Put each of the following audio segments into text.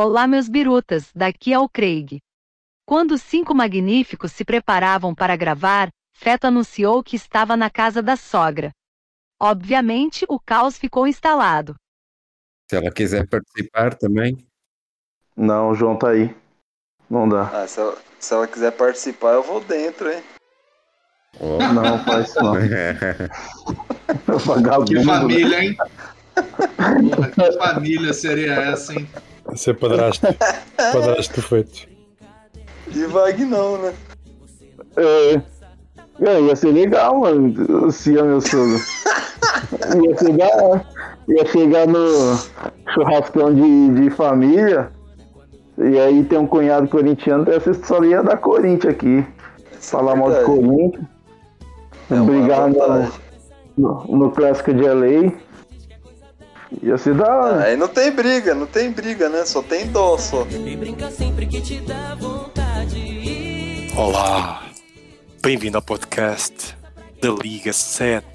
Olá, meus birutas, daqui é o Craig. Quando os cinco magníficos se preparavam para gravar, Feto anunciou que estava na casa da sogra. Obviamente, o caos ficou instalado. Se ela quiser participar também. Não, o João tá aí. Não dá. Ah, se ela, se ela quiser participar, eu vou dentro, hein? Oh. Não, faz isso não. Vagabundo. Que família, hein? Porra, que família seria essa, hein? Você é padrasto. padrasto perfeito. E Vagnão, né? É, é, ia ser legal, mano. Se é meu sogro. ia chegar, ia chegar no churrascão de, de família. E aí tem um cunhado corintiano, essa só ia dar Corinthians aqui. Isso Falar é mal de. Corinthians. É brigar no, no, no clássico de LA. Ia ser da hora. Aí não tem briga, não tem briga, né? Só tem dó só. E brinca sempre que te dá vontade. Olá, bem-vindo ao podcast da Liga 7.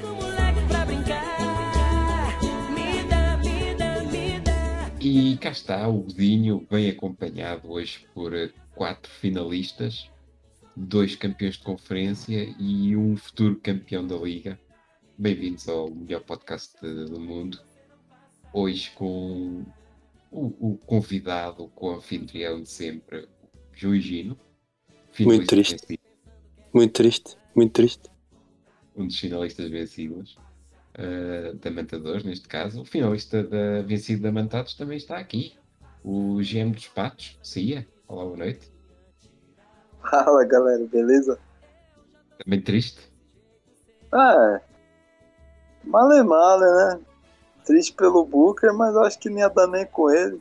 Com moleque pra brincar. Me dá, me dá, me dá. E cá está, o Godinho bem acompanhado hoje por eh, quatro finalistas, dois campeões de conferência e um futuro campeão da Liga. Bem-vindos ao melhor podcast do mundo. Hoje com o, o convidado, com o anfitrião de sempre, João Gino. Muito triste. vencido, Muito triste, muito triste. Um dos finalistas vencidos. eh, da Mantadores, neste caso. O finalista da vencido da Mantados também está aqui. O GM dos Patos, Cia. Olá, boa noite. Fala, galera, beleza? Também triste. Ah. Male male, né? Triste pelo Booker, mas eu acho que não ia dar nem com ele.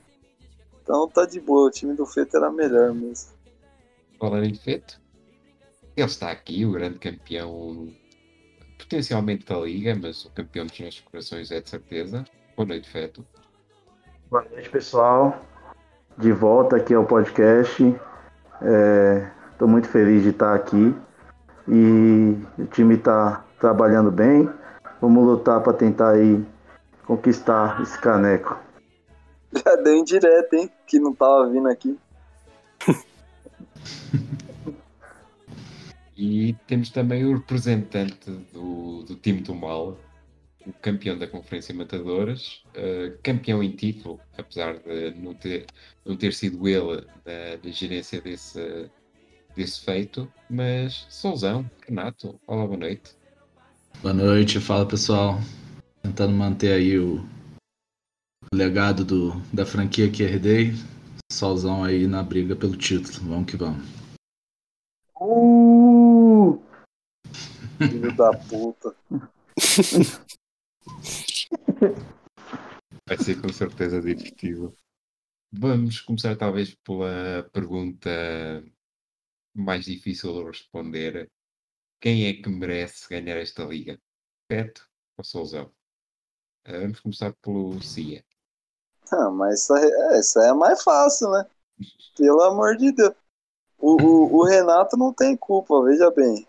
Então tá de boa, o time do Feito era melhor mesmo. Falar em feito. Ele está aqui, o grande campeão, potencialmente da Liga, mas o campeão dos nossos corações é de certeza. Boa noite, Feto. Boa noite, pessoal. De volta aqui ao podcast. Estou muito feliz de estar aqui. E o time está trabalhando bem. Vamos lutar para tentar aí conquistar esse caneco. Já deu indireto, hein? Que não tava vindo aqui. E temos também o representante do, do time do Mal, o campeão da Conferência Matadoras, eh, campeão em título, apesar de não ter, não ter sido ele na, na gerência desse, desse feito, mas Souzão, Renato, olá, boa noite. Boa noite, fala pessoal. Tentando manter aí o legado do, da franquia que herdei. Solzão aí na briga pelo título. Vamos que vamos. Uh! Filho da puta. Vai ser com certeza divertido. Vamos começar talvez pela pergunta mais difícil de responder. Quem é que merece ganhar esta liga? Peto ou Souzão? Eh, Vamos começar pelo Cia. Ah, mas essa, é, essa é a mais fácil, né? Pelo amor de Deus. O, o, o Renato não tem culpa, veja bem.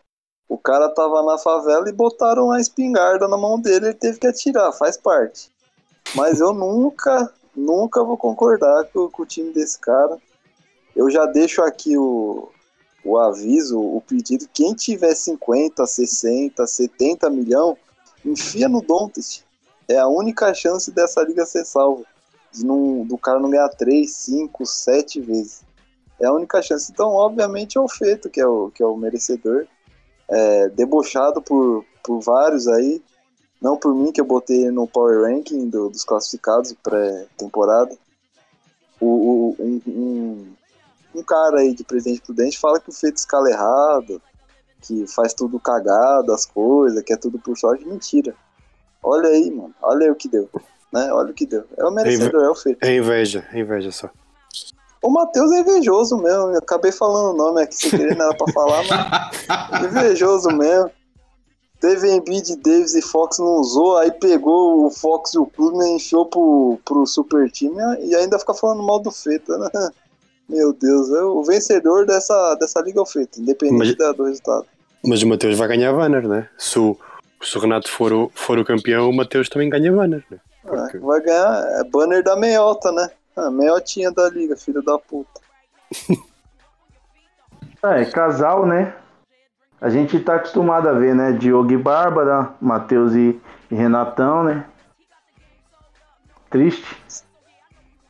O cara tava na favela e botaram uma espingarda na mão dele, ele teve que atirar, faz parte. Mas eu nunca, nunca vou concordar com, com o time desse cara. Eu já deixo aqui o, o aviso, o pedido. Quem tiver 50, 60, 70 milhão, enfia no Dontest. É a única chance dessa liga ser salva não, do cara não ganhar 3, 5, 7 vezes. É a única chance. Então, obviamente, é o Feito que é o, que é o merecedor. É, debochado por, por vários aí. Não por mim, que eu botei no Power Ranking do- dos classificados pré-temporada. O, o- um, um, um cara aí de Presidente Prudente fala que o Feito escala errado, que faz tudo cagado, as coisas, que é tudo por sorte. Mentira. Olha aí, mano. Olha aí o que deu. Né? Olha o que deu. É o merecedor, é o Feito. É inveja, é inveja só. O Matheus é invejoso mesmo. Eu acabei falando o nome aqui sem querer, não era pra falar, mas invejoso mesmo. Teve Embiid, Davis e Fox não usou, aí pegou o Fox e o Kuzma e enfiou pro, pro super time e ainda fica falando mal do Feta, né? Meu Deus, é o vencedor dessa, dessa liga é o Feta, independente Mas- da- do resultado. Mas o Mateus vai ganhar banner, né? Se o, se o Renato for o, for o campeão, o Mateus também ganha banner, né? É, Porque- vai ganhar é banner da meiota, né? Ah, meiotinha da liga, filho da puta. É, casal, né? A gente tá acostumado a ver, né? Diogo e Bárbara, Matheus e, e Renatão, né? Triste.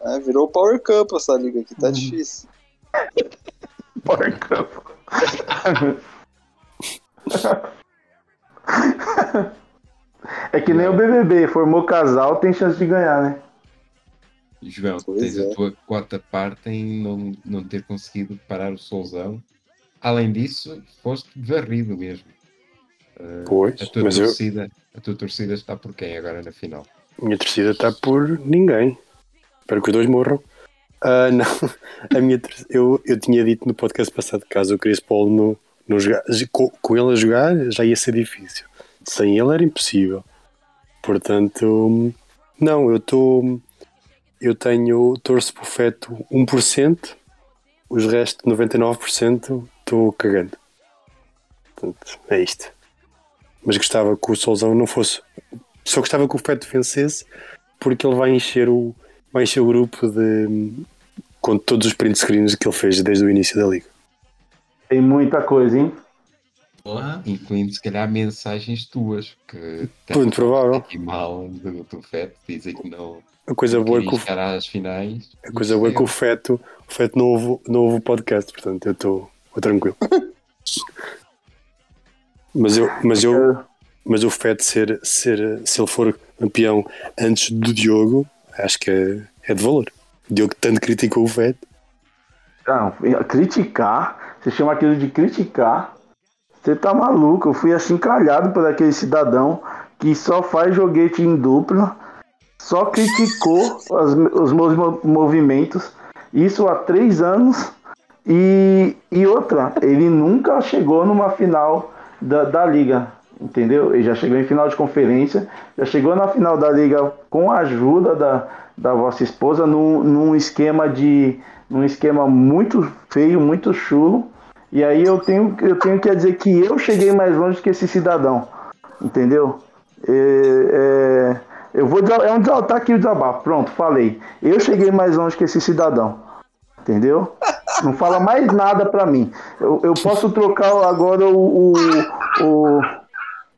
É, virou Power Cup essa liga aqui, tá difícil. Porca. É que nem o BBB, formou casal, tem chance de ganhar, né? João, Pois tens é. a tua quarta parte em não, não ter conseguido parar o solzão. Além disso, foste varrido mesmo. Pois, A tua, mas eu, torcida, a tua torcida está por quem agora na final? minha torcida está por ninguém. Espero que os dois morram. Ah, não, a minha eu, eu tinha dito no podcast passado caso o Chris Paul não, não jogar, com, com ele a jogar já ia ser difícil. Sem ele era impossível. Portanto, não, eu estou. Eu tenho. Torço para o feto 1%, os restos 99% estou cagando. Portanto, é isto. Mas gostava que o Solzão não fosse. Só gostava que o feto vencesse porque ele vai encher o, vai encher o grupo de. com todos os print screens que ele fez desde o início da liga. Tem muita coisa, hein? Porra. Incluindo, se calhar, mensagens tuas que Muito provável. aqui mal do, do FET, dizem que não A coisa boa é que o, às finais. a coisa boa é que o feto, o feto não, ouve, não ouve o podcast, portanto eu estou tranquilo. Mas eu, mas eu, mas o feto ser, ser, se ele for campeão antes do Diogo, acho que é, é de valor. O Diogo tanto criticou o feto. Não, criticar, você chama aquilo de criticar, você tá maluco. Eu fui assim calhado por aquele cidadão que só faz joguete em dupla, só criticou as- os meus mo- movimentos, isso há três anos. E, e outra, ele nunca chegou numa final da, da liga, entendeu? Ele já chegou em final de conferência, já chegou na final da liga com a ajuda da, da vossa esposa num, num esquema de num esquema muito feio, muito chulo. E aí eu tenho, eu tenho que dizer que eu cheguei mais longe que esse cidadão, entendeu? É, é, eu vou é um tá aqui o desabafo, pronto, falei. Eu cheguei mais longe que esse cidadão, entendeu? Não fala mais nada pra mim. Eu, eu posso trocar agora o o, o,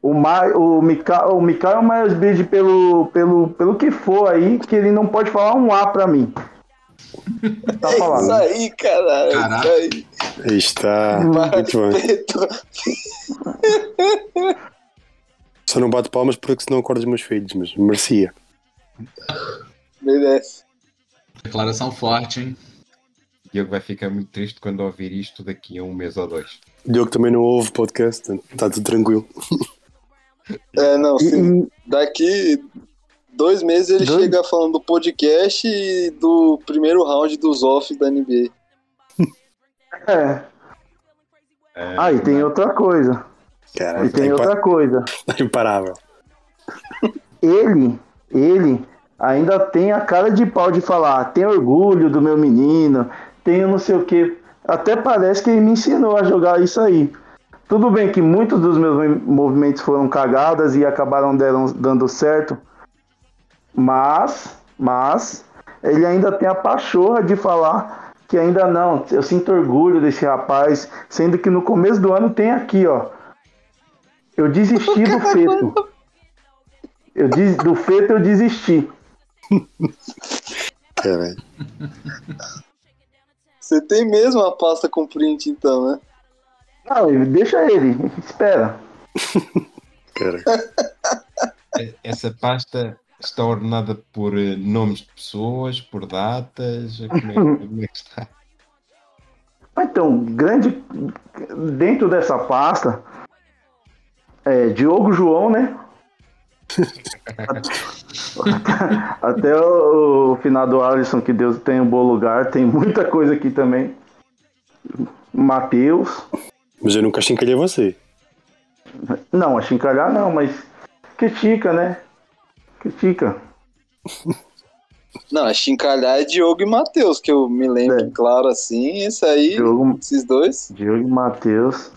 o, Ma, o, Mika, o Mikael Myers-Bridge pelo, pelo, pelo que for aí, que ele não pode falar um A pra mim. Tá É falando. isso aí, caralho. É Caraca. isso aí. Aí está. Muito bem. Só não bato palmas porque senão acordo os meus filhos, mas merecia. Merece. Declaração forte, hein? Diogo vai ficar muito triste quando ouvir isto daqui a um mês ou dois. Diogo também não ouve podcast, está tudo tranquilo. É, não, se e- daqui dois meses ele Dois? chega falando do podcast e do primeiro round dos off da NBA. é. É, Ah, e tem outra coisa. Cara, E tem outra coisa. impa- imparável. Ele, ele ainda tem a cara de pau de falar, tem orgulho do meu menino, tenho não sei o que. Até parece que ele me ensinou a jogar isso aí. Tudo bem que muitos dos meus movimentos foram cagadas e acabaram deram- dando certo, mas, mas ele ainda tem a pachorra de falar que ainda não. Eu sinto orgulho desse rapaz, sendo que no começo do ano tem aqui, ó. Eu desisti do feto. Eu des- do feto eu desisti. Caralho. Você tem mesmo a pasta com print, então, né? Não, ele- deixa ele, espera. É, Essa pasta está ordenada por eh, nomes de pessoas, por datas. Como é, como é que está? Então, grande. Dentro dessa pasta, é Diogo João, né? Até o, o final do Alisson, que Deus tem um bom lugar, tem muita coisa aqui também. Matheus. Mas eu nunca chincalhei você. Não, a chincalhar não, mas critica, né? Critica. Não, a chincalhar é Diogo e Matheus, que eu me lembro, É. claro, assim. Esse aí, Diogo, esses dois. Diogo e Matheus.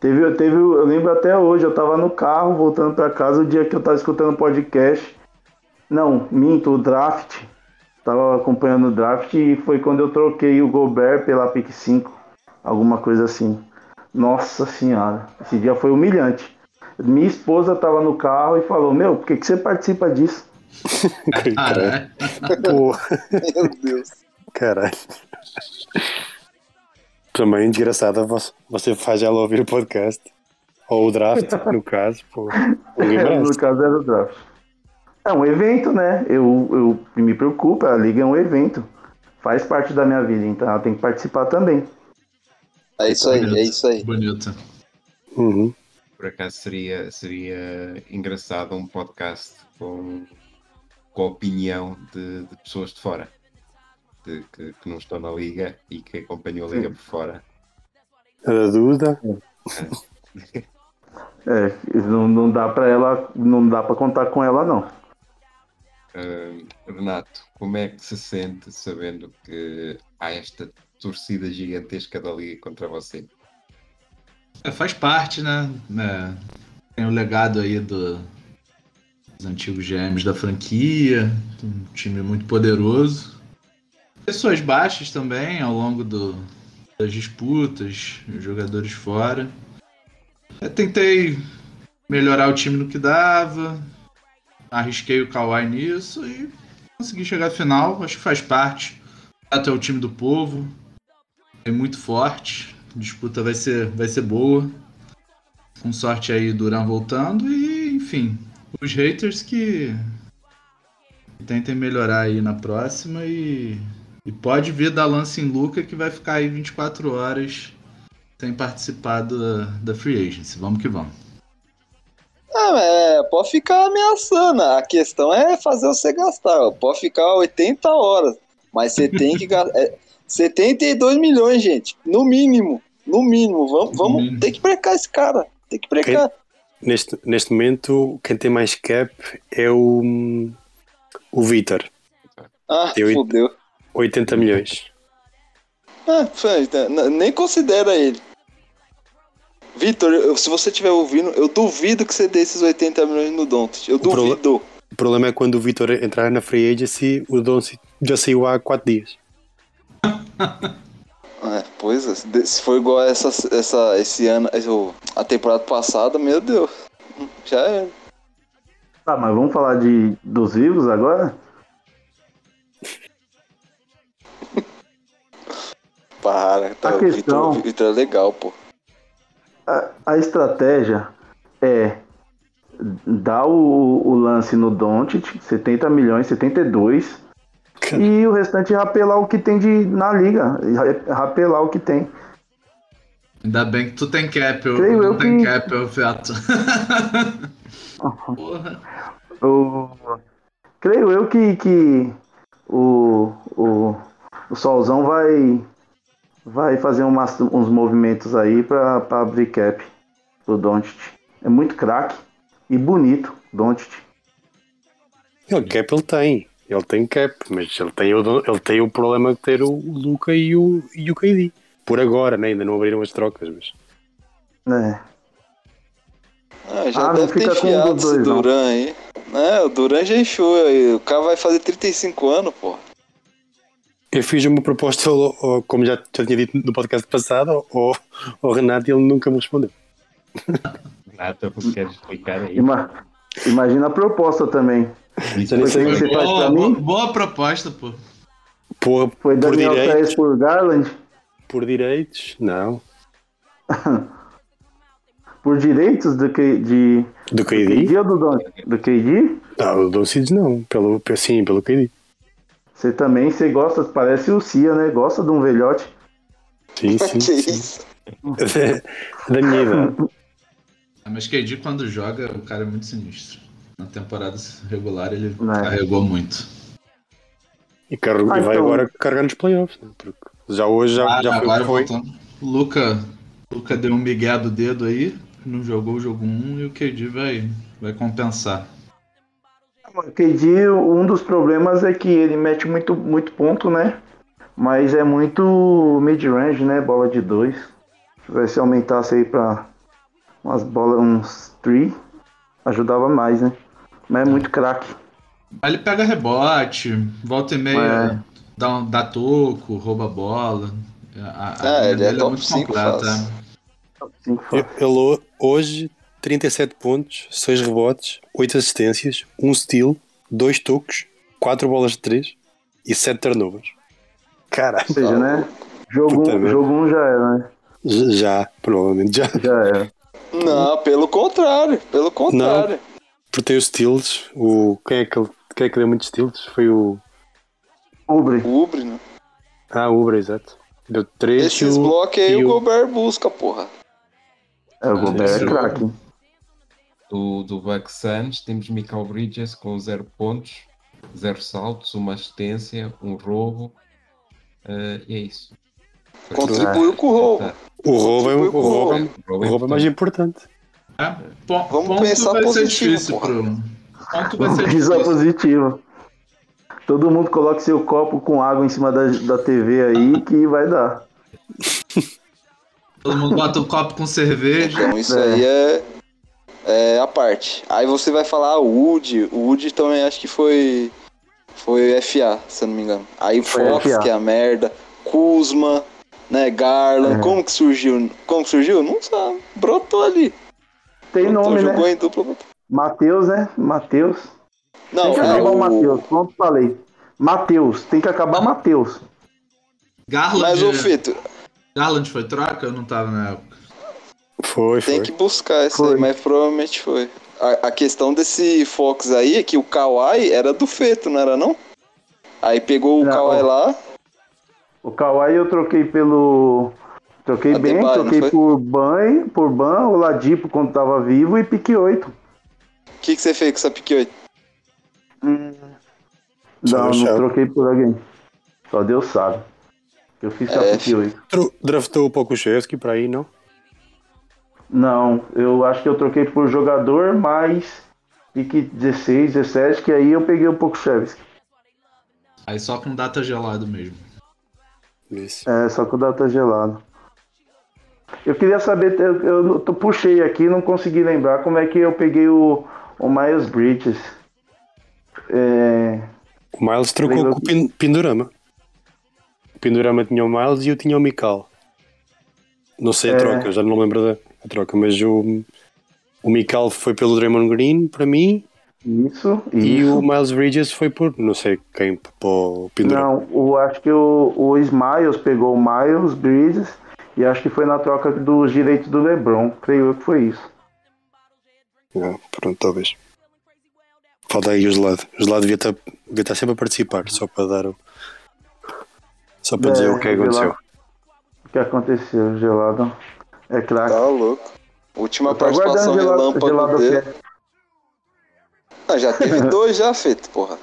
Teve, teve, eu lembro até hoje, eu tava no carro voltando pra casa o dia que eu tava escutando o podcast. Não, minto, o draft. Tava acompanhando o draft e foi quando eu troquei o Gobert pela pick 5. Alguma coisa assim. Nossa senhora, esse dia foi humilhante. Minha esposa tava no carro e falou: Meu, por que, que você participa disso? Caralho. Pô, Meu Deus. caralho. Também desgraçada, você- você faz ela ouvir o podcast. Ou o draft, no caso. Pô, É, no caso era o draft. É um evento, né? Eu, eu me preocupa, a liga é um evento. Faz parte da minha vida, então ela tem que participar também. É isso aí, é isso aí. Bonito. Uhum. Por acaso seria, seria engraçado um podcast com, com a opinião de, de pessoas de fora. De, que, que não estão na liga e que acompanham a liga por fora. A da Duda. É, não, não dá para ela, não dá para contar com ela não. Ah, Renato, como é que se sente sabendo que há esta torcida gigantesca da liga contra você? É, faz parte, né? É, tem o legado aí do- dos antigos GMs da franquia, um time muito poderoso. Pessoas baixas também ao longo do- das disputas, jogadores fora. Eu tentei melhorar o time no que dava, arrisquei o Kawhi nisso e consegui chegar à final. Acho que faz parte. Até o time do povo, é muito forte. A disputa vai ser, vai ser boa. Com sorte aí, Duran voltando. E, enfim, os haters que tentem melhorar aí na próxima. E, e pode vir da lance em Luca que vai ficar aí 24 horas sem participar da, da Free Agency. Vamos que vamos. Ah, é, pode ficar ameaçando. A questão é fazer você gastar. Pode ficar 80 horas. Mas você tem que gastar. É, 72 milhões, gente. No mínimo. No mínimo. Vamos, vamos mínimo. ter que brecar esse cara. Tem que brecar. Neste, neste momento, quem tem mais cap é o, o Vitor. Ah, Eu- fudeu. 80 milhões. Ah, né, nem considera ele. Vitor, se você estiver ouvindo, eu duvido que você dê esses 80 milhões no Doncic. Eu prole- duvido. O problema é quando o Vitor entrar na Free Agency, o Doncic já saiu há 4 dias. É, pois é, se for igual essa, essa, esse ano, a temporada passada, meu Deus. Já é. Tá, mas vamos falar de, dos vivos agora? Para, tá, A questão- o Vitor é legal, pô. A, a estratégia é dar o, o lance no Doncic, 70 milhões, 72, e o restante rapelar o que tem de, na liga, ra- rapelar o que tem. Ainda bem que tu tem cap, eu Creio não eu tenho que- cap, eu Feto. Porra. O- creio eu que, que o, o, o Solzão vai, vai fazer umas- uns movimentos aí pra, pra abrir cap pro Doncic. É muito craque e bonito, Doncic. Ele cap ele tem. Ele tem cap, mas ele tem o, ele tem o problema de ter o Luca e o, e o KD. Por agora, né? ainda não abriram as trocas, mas. É. Ah, já Ah, não deve ter fica com enfiado esse. Duran aí. É, o Duran já encheu aí. O cara vai fazer 35 anos, pô. Eu fiz uma proposta, como já, já tinha dito no podcast passado, ao, ao Renato e ele nunca me respondeu. Renato, você quer explicar aí? Ima- imagina a proposta também. Já nem sei Foi o você que faz Boa, pra mim? boa, boa proposta, pô. por, Foi por Daniel Pérez direitos. por Garland? Por direitos? Não. Por direitos do, que, de, Do do KD? KD ou do, Don, do KD? Não, do Doncic não. Pelo, sim, pelo KD. Você também, você gosta, parece o Cia, né? Gosta de um velhote. Sim, sim. que sim. isso? da minha idade. Ah, Mas KD quando joga, o cara é muito sinistro. Na temporada regular ele É. carregou muito. E, carrega- Ah, e vai então- agora carregar nos playoffs. Né? Porque já hoje já, Ah, já foi o agora foi. voltando. O Luca, Luca deu um migué do dedo aí, não jogou o jogo 1 e o KD vai, vai compensar. O KD, um dos problemas é que ele mete muito, muito ponto, né? Mas é muito mid-range, né? Bola de dois. Se tivesse aumentasse aí pra umas bolas, uns 3, ajudava mais, né? Mas é muito craque. Aí ele pega rebote, volta e meia, É. dá, um, dá toco, rouba a bola. A, a É, ele é dele top muito cinco completa. fácil. Cinco Ele ele ho- hoje, 37 pontos, 6 rebotes, 8 assistências, 1 steal, 2 tocos, 4 bolas de 3 e 7 turnovers. Caralho, Ou seja, né? Jogo Puta 1 merda. jogo um já era, né? já, já, provavelmente já. Já era. Não, pelo contrário, pelo contrário. Porque tem os steals, o, quem, é que, ele- quem é que deu muitos steals? Foi o. Ubre. O Ubre, né? Ah, o Ubra, exato. Deu 3 Esses blocos aí o o- Gobert busca, porra. É, o Gobert é craque. Do, do Bucks Suns temos Michael Bridges com 0 pontos, 0 saltos, uma assistência, um roubo. eh, e é isso. Contribuiu com o roubo. O roubo é o roubo, é- o roubo é mais importante. É, pon- Vamos pensar positivo. Ponto vai ser positivo. Todo mundo coloque seu copo com água em cima da, da TV aí que vai dar. Todo mundo bota o copo com cerveja. Então isso É. aí é, é a parte. Aí você vai falar ah, o Woody. O Woody também acho que foi. Foi FA, se eu não me engano. Aí Fox, FA. que é a merda. Kuzma, né? Garland. É. Como que surgiu? Como que surgiu? Não sabe. Brotou ali. Tem Brotou, nome, jogou né? em dupla. Matheus, né? Matheus. Não, Tem que é acabar o o. Matheus. Pronto, falei. Matheus. Tem que acabar Matheus. Garland, Mas o Fito, Garland foi troca? Eu não tava na época. Foi, foi. tem que buscar isso Foi. aí, mas provavelmente foi. A, a questão desse Fox aí é que o Kawhi era do Feto, não era não? Aí pegou o Não. Kawhi lá, O Kawhi eu troquei pelo. Troquei bem, troquei por Ban, por Ban, o Ladipo quando tava vivo e pique 8. o que, que você fez com essa pique 8? Só Não, não chão. troquei por alguém. Só Deus sabe. Eu fiz com a É, pique 8. Tro- Draftou o Pokushevski para aí, não? Não, eu acho que eu troquei por jogador mais pique 16, 17, que aí eu peguei um pouco Chevsky. Aí só com data gelado mesmo. Isso. É, só com o data gelado. Eu queria saber, eu, eu tô- puxei aqui, não consegui lembrar como é que eu peguei o, o Miles Bridges. É, O Miles trocou Lembra- com o Pin- Pindorama. O Pindorama tinha o Miles e eu tinha o Mikal. Não sei a É. troca, já não lembro da a troca, mas o, o Mikal foi pelo Draymond Green para mim isso, e isso. o Miles Bridges foi por não sei quem o Pindorama. Não, o, acho que o, o Smiles pegou o Miles Bridges e acho que foi na troca dos direitos do LeBron. Creio eu que foi isso. Ah, pronto, talvez. Falta aí o gelado. O gelado devia estar, devia estar sempre a participar, só para dar o. Só para É, dizer o que aconteceu. Gelado. O que aconteceu, gelado? É craque. Tá louco. Última participação gelado, relâmpago gelado dele. Ah, já teve dois já feito, porra.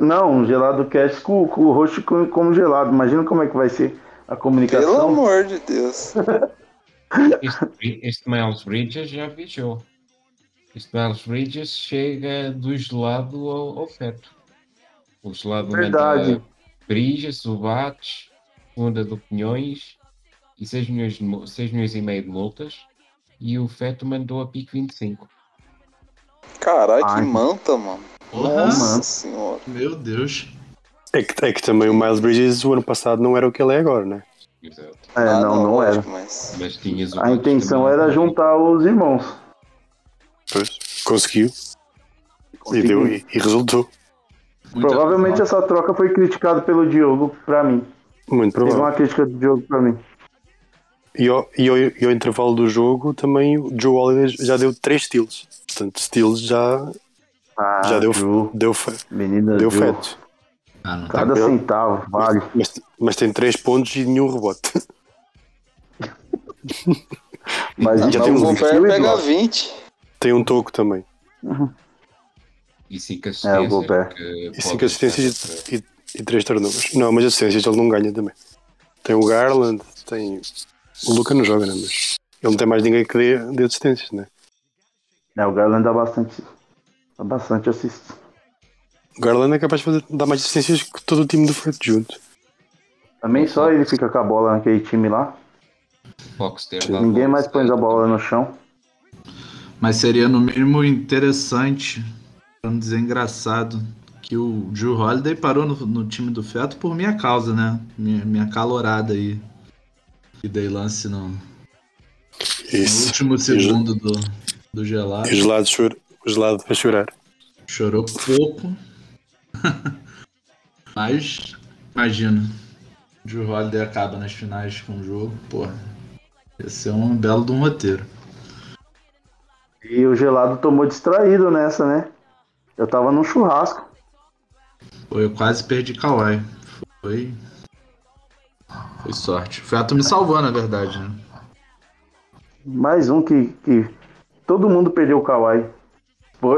Não, gelado cast com, com o rosto co- como gelado. Imagina como é que vai ser a Pelo comunicação. amor de Deus. Este, este Miles Bridges já viajou. Este Miles Bridges chega do gelado ao, ao feto. O gelado Verdade. Bridges, o Bates, segunda do Pinhões e 6 milhões, de, mu- 6 milhões e meio de multas. E o feto mandou a pique 25. Caralho, que manta, mano. Nossa mano. senhora. meu Deus. É que, é que também o Miles Bridges o ano passado não era o que ele é agora, né? Exato. É, Ah, não, não, era. lógico, Mas... Mas tinhas o A intenção também. era juntar os irmãos. Pois, conseguiu. E, deu, e, e resultou. Muita Provavelmente falta. essa troca foi criticada pelo Diogo pra mim. Muito Teve provável. uma crítica do Diogo pra mim. E ao, e, ao, e ao intervalo do jogo também o Joe Holiday já deu 3 steals. Portanto, steals já, Ah, já deu, Ju, deu, fe- menina deu Ju. feto. Ah, não Cada Tá centavo, vale. Mas, mas tem 3 pontos e nenhum rebote. Mas Já tem e pega bloco. 20. Tem um toco também. E 5 É, o assistências. Que E pode 5 assistências ser- e, e 3 turnovers. Não, mas assistências ele não ganha também. Tem o Garland, tem. O Luca não joga, né? Mas ele não tem mais ninguém que dê, dê assistências, né? É, o Garland dá bastante. Dá bastante assist. O Garland é capaz de fazer, dar mais assistências que todo o time do Fred junto. Também só ele fica com a bola naquele time lá. Fox ter dado Ninguém mais põe a bola no chão. Mas seria no mínimo interessante pra não dizer engraçado, que o Drew Holiday parou no, no time do Feto por minha causa, né? Minha, minha calorada aí. E dei lance no, no Isso. último segundo do, do gelado. O gelado, chor... o gelado para chorar. Chorou pouco. Mas, imagina. Drew Holiday acaba nas finais com o jogo. Porra. Ia ser um belo de um roteiro. E o gelado tomou distraído nessa, né? Eu tava num churrasco. Pô, eu quase perdi Kawhi. Foi. Foi sorte. O Feto me salvou, na verdade, né? Mais um que, que todo mundo perdeu o Kawhi.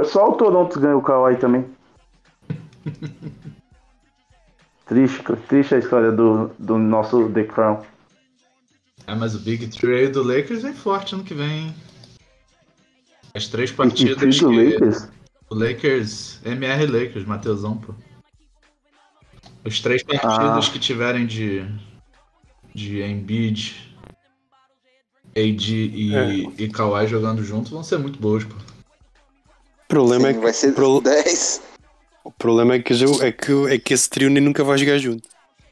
Só o Toronto ganhou o Kawhi também. triste, triste a história do, do nosso The Crown. É, mas o Big Three aí do Lakers vem forte ano que vem, hein? As três partidas que do que- Lakers. O Lakers, MR Lakers, Mateusão, pô. As três partidas Ah. que tiverem de, de Embiid, AD e, É. e Kawhi jogando juntos vão ser muito boas, pô. O problema, é Sim, que, vai ser pro- 10. O problema é, que, é, que, é que esse trio nem nunca vai jogar junto.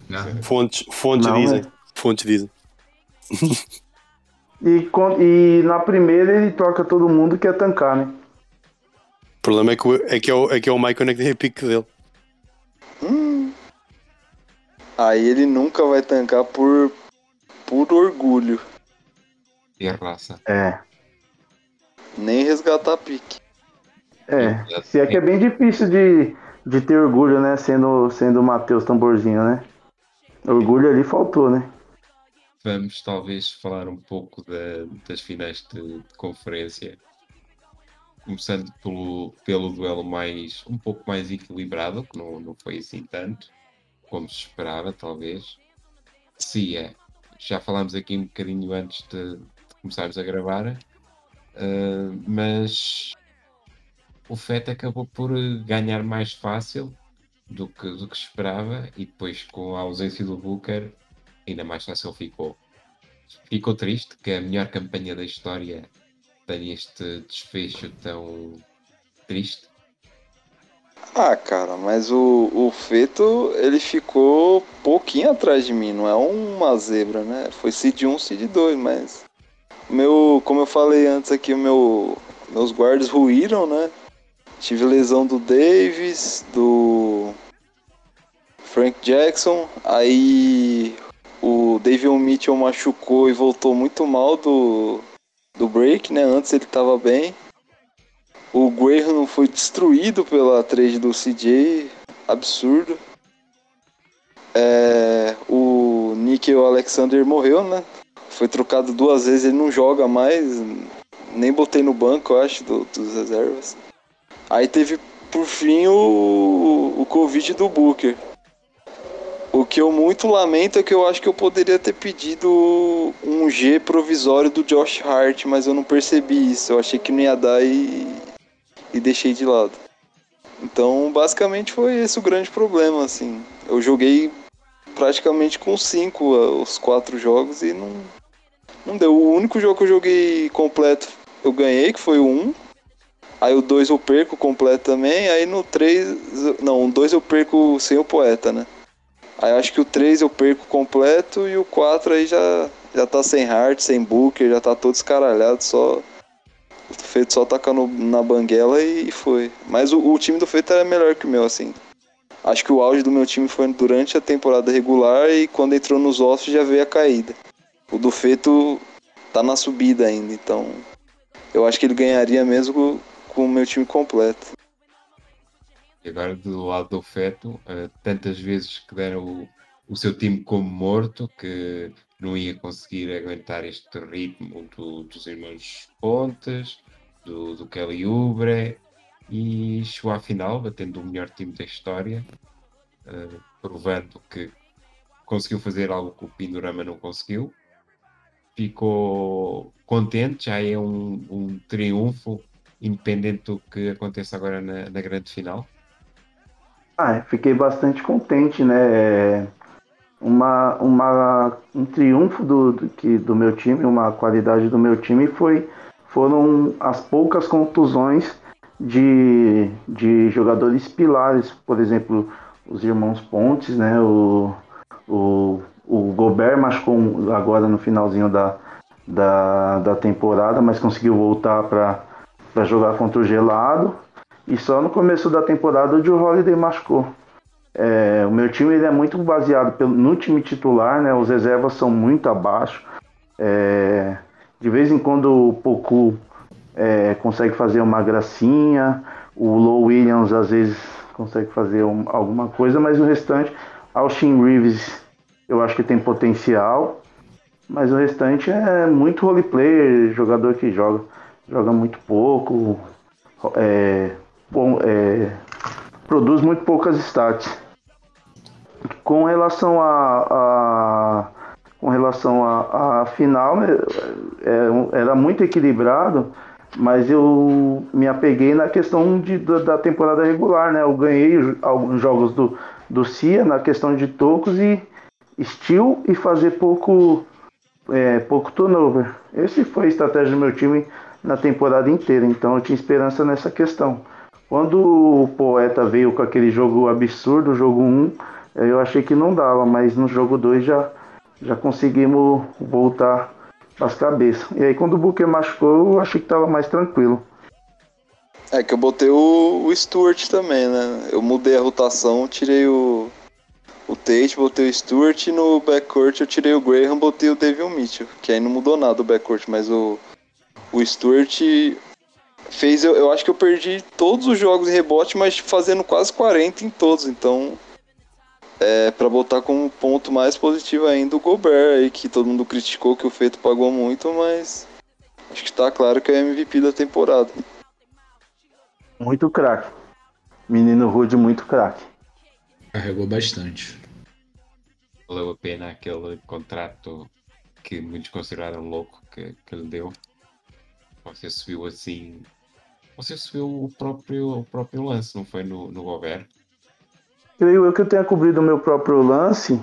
né? Fontes, fontes Não, dizem. é. Fontes dizem. E, e na primeira ele troca todo mundo que é tancar, né? O problema é que, é que, é, o, é, que é o Michael que tem a pique dele. Hum. Aí ele nunca vai tancar por puro orgulho. E a raça. É. Nem resgatar pique. É. Se é que é bem difícil de, de ter orgulho, né? Sendo, sendo o Matheus Tamborzinho, né? Orgulho ali faltou, né? Vamos talvez falar um pouco da- das finais de, de conferência. Começando pelo, pelo duelo mais um pouco mais equilibrado, que não, não foi assim tanto, como se esperava, talvez. Cia, já falámos aqui um bocadinho antes de, de começarmos a gravar, eh, mas o FET acabou por eh, ganhar mais fácil do que, do que esperava e depois com a ausência do Booker ainda mais fácil ficou. Ficou triste que a melhor campanha da história tenha este desfecho tão triste. Ah, cara, mas o, o Feto, ele ficou pouquinho atrás de mim, não é uma zebra, né? Foi Cid 1, Cid 2, mas. Meu, como eu falei antes aqui, meu, meus guardas ruíram, né? Tive lesão do Davis, do Frank Jackson, aí o David Mitchell machucou e voltou muito mal do, do break, né? Antes ele tava bem. O Graham foi destruído pela trade do CJ, absurdo. É, o Nickel Alexander morreu, né? Foi trocado duas vezes, ele não joga mais. Nem botei no banco, eu acho, do- dos reservas. Aí teve, por fim, o, o Covid do Booker. O que eu muito lamento é que eu acho que eu poderia ter pedido um G provisório do Josh Hart, mas eu não percebi isso. Eu achei que não ia dar e, e deixei de lado. Então, basicamente foi esse o grande problema, assim. Eu joguei praticamente com cinco uh, os quatro jogos e não, não deu. O único jogo que eu joguei completo eu ganhei, que foi o 1. Aí o 2 eu perco completo também. Aí no 3. Não, o 2 eu perco sem o poeta, né? Aí acho que o 3 eu perco completo e o 4 aí já, já tá sem Hart, sem Booker, já tá todo escaralhado, só. O Feito só tacar no- na banguela e, e foi. Mas o, o time do Feito era melhor que o meu, assim. Acho que o auge do meu time foi durante a temporada regular e quando entrou nos ossos já veio a caída. O do Feito tá na subida ainda, então eu acho que ele ganharia mesmo com, o meu time completo. E agora do lado do feto, eh, tantas vezes que deram o, o seu time como morto, que não ia conseguir aguentar este ritmo do- dos irmãos Pontes, do, do Kelly Oubre, e chegou à final, batendo o melhor time da história, eh, provando que conseguiu fazer algo que o Pindorama não conseguiu. Ficou contente, já é um, um triunfo, independente do que aconteça agora na, na grande final. Ah, fiquei bastante contente, né? É, Uma, uma, um triunfo do, do, que, do meu time, uma qualidade do meu time foi foram as poucas contusões de, de jogadores pilares, por exemplo, os irmãos Pontes, né? O, o, o Gobert machucou agora no finalzinho da, da, da temporada, mas conseguiu voltar para jogar contra o Gelado. E só no começo da temporada o Joe Holiday machucou. É, o meu time ele é muito baseado pelo, no time titular, né? Os reservas são muito abaixo. É, de vez em quando o Poku é, consegue fazer uma gracinha, o Low Williams às vezes consegue fazer um- alguma coisa, mas o restante, Austin Reeves eu acho que tem potencial, mas o restante é muito roleplayer, jogador que joga, joga muito pouco, é, bom, é, produz muito poucas stats. Com relação a, a- com relação a final, é, um- era muito equilibrado, mas eu me apeguei na questão de, da, da temporada regular, né? Eu ganhei alguns jogos do, do CIA na questão de tocos e steal e fazer pouco, é, pouco turnover. Esse foi a estratégia do meu time na temporada inteira, então eu tinha esperança nessa questão. Quando o Poeta veio com aquele jogo absurdo, jogo 1, eu achei que não dava, mas no jogo 2 já, já conseguimos voltar as cabeças. E aí quando o Booker machucou, eu achei que tava mais tranquilo. É que eu botei o, o Stuart também, né? Eu mudei a rotação, tirei o, o Tate, botei o Stuart e no backcourt eu tirei o Graham, botei o Devin Mitchell. Que aí não mudou nada o backcourt, mas o, o Stuart fez. Eu, eu acho que eu perdi todos os jogos em rebote, mas fazendo quase 40 em todos. Então, é pra botar como ponto mais positivo ainda o Gobert aí, que todo mundo criticou que o feito pagou muito, mas acho que tá claro que é o MVP da temporada. Muito craque. Menino Rude, muito craque. Carregou bastante. Valeu a pena aquele contrato que muitos consideraram louco que, que lhe deu. Você subiu assim. Você subiu o próprio, o próprio lance, não foi no, no Gobert? Creio eu que eu tenha cobrido o meu próprio lance,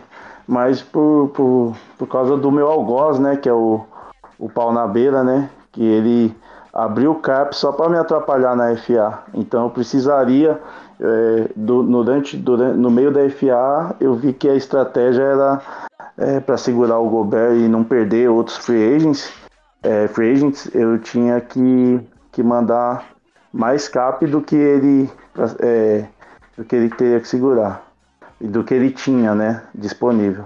mas por, por, por causa do meu algoz, né? Que é o, o pau na beira, né? Que ele abriu o cap só para me atrapalhar na FA. Então eu precisaria, é, do- durante, durante, no meio da FA, eu vi que a estratégia era para segurar o Gobert e não perder outros free agents. É, free agents, eu tinha que, que mandar mais cap do que ele. é, do que ele teria que segurar e do que ele tinha, né, disponível.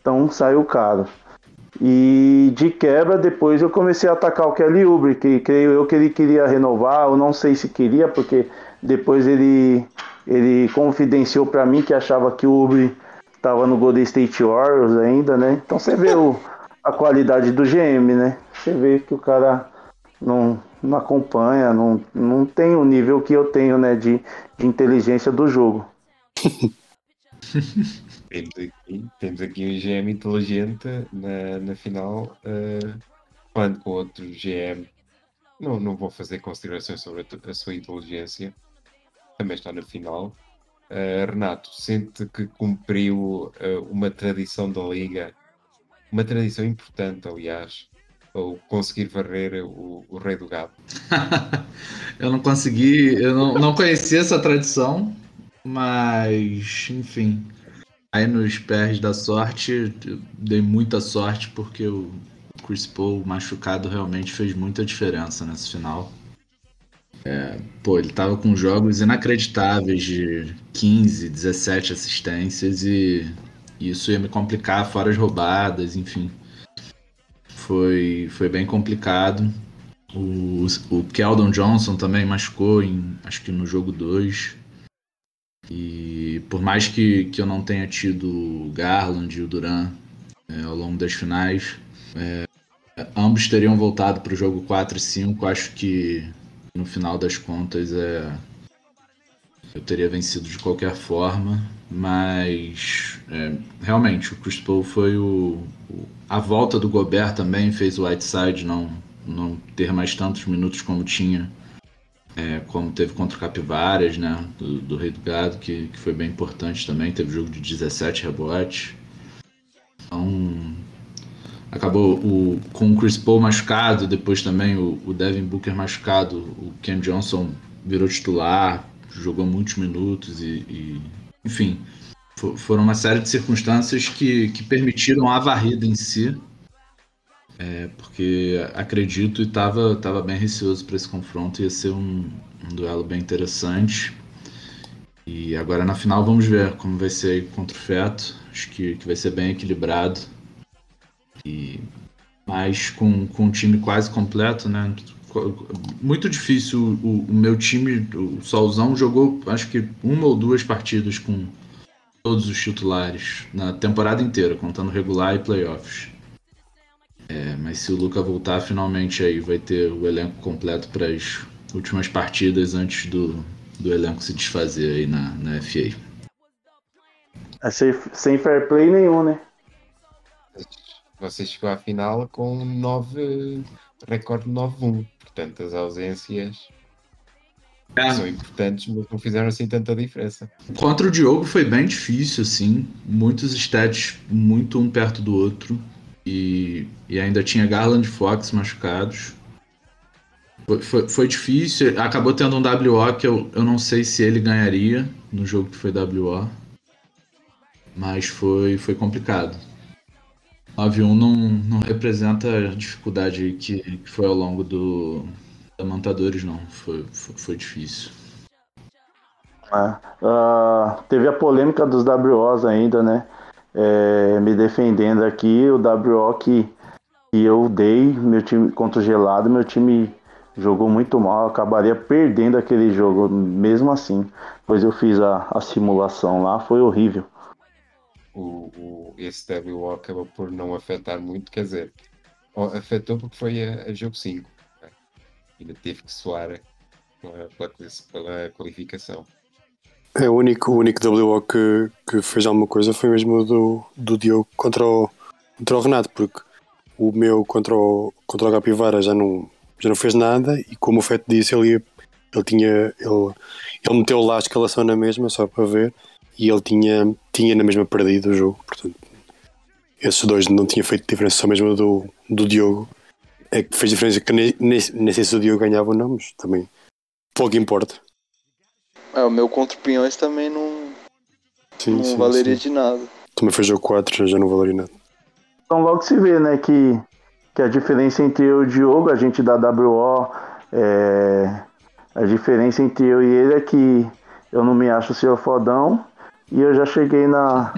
Então saiu caro. E de quebra, depois eu comecei a atacar o Kelly Oubre, que creio eu que ele queria renovar, eu não sei se queria, porque depois ele, ele confidenciou para mim que achava que o Oubre estava no Golden State Warriors ainda, né? Então você vê o, a qualidade do GM, né? Você vê que o cara não, não acompanha, não, não tem o nível que eu tenho, né, de, de inteligência do jogo. Temos aqui, temos aqui um GM inteligente na, na final, eh, falando com outro GM. Não, não vou fazer considerações sobre a, a sua inteligência, também está na final. Eh, Renato, sente que cumpriu eh, uma tradição da Liga, uma tradição importante, aliás, ou conseguir varrer o, o Rei do Gado. eu não consegui, eu não, não conhecia essa tradição, mas enfim. Aí nos pés da sorte, dei muita sorte porque o Chris Paul machucado realmente fez muita diferença nessa final. É, pô, ele tava com jogos inacreditáveis de 15, 17 assistências e isso ia me complicar, fora as roubadas, enfim. Foi, foi bem complicado. O, o Keldon Johnson também machucou, em, acho que no jogo 2. E por mais que, que eu não tenha tido o Garland e o Duran é, ao longo das finais, é, ambos teriam voltado para o jogo 4 e 5. Acho que no final das contas é, eu teria vencido de qualquer forma, mas é, realmente o Chris Paul foi o, o- a volta do Gobert também fez o Whiteside não não ter mais tantos minutos como tinha é, como teve contra o Capivaras, né, do, do Rei do Gado, que, que foi bem importante também, teve jogo de 17 rebotes. Então, acabou o, com o Chris Paul machucado, depois também o, o Devin Booker machucado, o Ken Johnson virou titular, jogou muitos minutos e, e- enfim, fo- foram uma série de circunstâncias que, que permitiram a varrida em si. É, porque acredito e estava tava bem receoso para esse confronto, ia ser um, um duelo bem interessante. E agora na final vamos ver como vai ser contra o Feto. Acho que, que vai ser bem equilibrado. E mas com, com time quase completo, né? Muito difícil. O, o meu time, o Solzão, jogou acho que uma ou duas partidas com todos os titulares na temporada inteira, contando regular e playoffs. É, mas se o Luca voltar, finalmente aí vai ter o elenco completo para as últimas partidas antes do, do elenco se desfazer aí na, na FA. É sem, sem fair play nenhum, né? Você chegou à final com 9, recorde 9-1. Portanto, as ausências são importantes, mas não fizeram assim tanta diferença. Contra o Diogo foi bem difícil, assim. Muitos stats muito um perto do outro. E, e ainda tinha Garland e Fox machucados. Foi, foi, foi difícil. Acabou tendo um WO que eu, eu não sei se ele ganharia no jogo que foi WO. Mas foi, foi complicado. 9-1 não, não representa a dificuldade que, que foi ao longo do da Montadores, não. Foi, foi, foi difícil. Ah, ah, teve a polêmica dos WOs ainda, né? É, me defendendo aqui, o WO que, que eu dei, meu time contra o gelado, meu time jogou muito mal, acabaria perdendo aquele jogo, mesmo assim. Pois eu fiz a, a simulação lá, foi horrível. O, o, esse WO acabou por não afetar muito, quer dizer, afetou porque foi a, a jogo 5. né? Ainda teve que soar pela, pela, pela qualificação. É, o único, o único WO que, que fez alguma coisa foi mesmo do, do Diogo contra o, contra o Renato, porque o meu contra o, contra o Capivara já não, já não fez nada e como o Feto disse, ele, ele tinha ele, ele meteu lá a escalação na mesma só para ver e ele tinha, tinha na mesma perdido o jogo, portanto esses dois não tinha feito diferença, só mesmo do, do Diogo é que fez diferença que nem, nem, nem sei se o Diogo ganhava ou não, mas também pouco importa. É, o meu contra o Pinhões também não, Sim, não sim, valeria sim. de nada. Também foi jogo 4, já não valeria nada. Então logo se vê, né, que, que a diferença entre eu e o Diogo, a gente da WO, é, a diferença entre eu e ele é que eu não me acho ser o fodão e eu já cheguei na,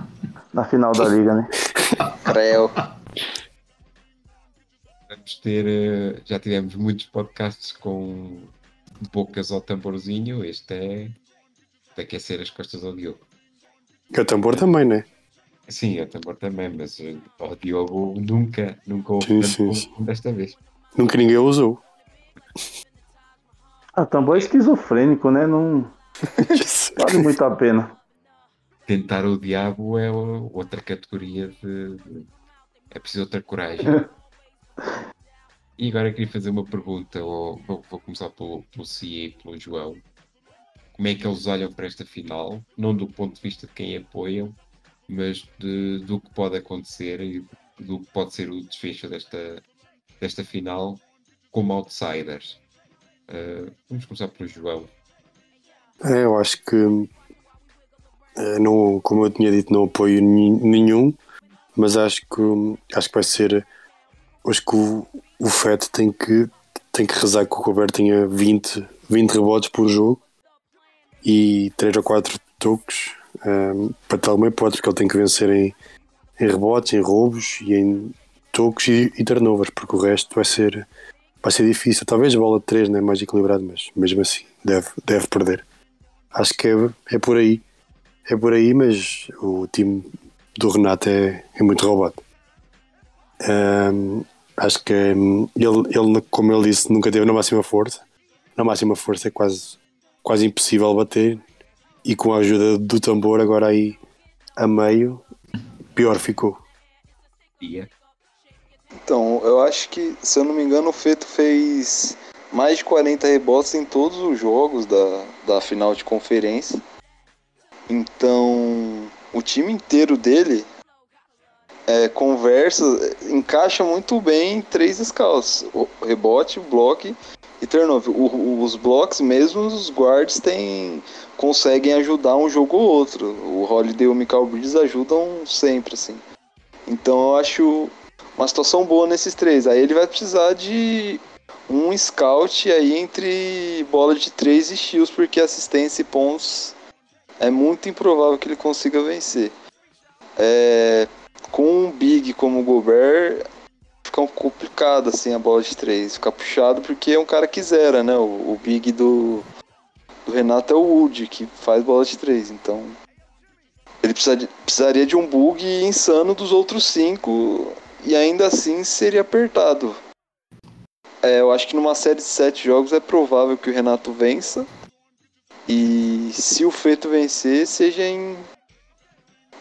na final da liga, né? Creu. Vamos ter, eh, já tivemos muitos podcasts com bocas ao tamborzinho. Este é de aquecer as costas ao Diogo. Que o tambor também, né? Sim, ao tambor também, mas eh, ao Diogo nunca, nunca houve Sim, sim. desta vez. Nunca ninguém usou. Ah, tambor é esquizofrênico, né? Não vale muito a pena. Tentar o diabo é outra categoria de. É preciso outra coragem. E agora queria fazer uma pergunta. ao- vou, vou começar pelo, pelo Cia e pelo João. Como é que eles olham para esta final? Não do ponto de vista de quem apoiam, mas de- do que pode acontecer e do que pode ser o desfecho desta, desta final como outsiders. Uh, vamos começar pelo João. É, eu acho que, não, como eu tinha dito, não apoio nenhum, mas acho que, acho que vai ser. Acho que o, o Fett tem que, tem que rezar que o Roberto tenha 20, 20 rebotes por jogo e 3 ou 4 toques ehm, para ter alguma hipótese, porque ele tem que vencer em, em rebotes, em roubos e em toques e, e turnovers, porque o resto vai ser, vai ser difícil. Talvez a bola de 3 não é mais equilibrado, mas mesmo assim deve, deve perder. Acho que é, é por aí. É por aí, mas o time do Renato é, é muito roubado. Ahm, acho que hum, ele, ele, como ele disse, nunca teve na máxima força. Na máxima força é quase, quase impossível bater. E com a ajuda do tambor, agora aí a meio, pior ficou. Ia. Então, eu acho que, se eu não me engano, o Feto fez mais de 40 rebotes em todos os jogos da, da final de conferência. Então, o time inteiro dele é, conversa, encaixa muito bem em três o rebote, bloco e turnover. O- os blocos mesmo, os guards têm, conseguem ajudar um jogo ou outro. O Holiday e o Michael Bridges ajudam sempre, assim. Então eu acho uma situação boa nesses três. Aí ele vai precisar de um scout aí entre bola de três e shields, porque assistência e pontos é muito improvável que ele consiga vencer. É, com um big como o Gobert, fica complicado assim a bola de três. Fica puxado porque é um cara que zera, né? O, o big do, do Renato é o Wood, que faz bola de três. Então ele precisa de- precisaria de um bug insano dos outros cinco e ainda assim seria apertado. É, eu acho que numa série de sete jogos é provável que o Renato vença. E se o Feito vencer, seja em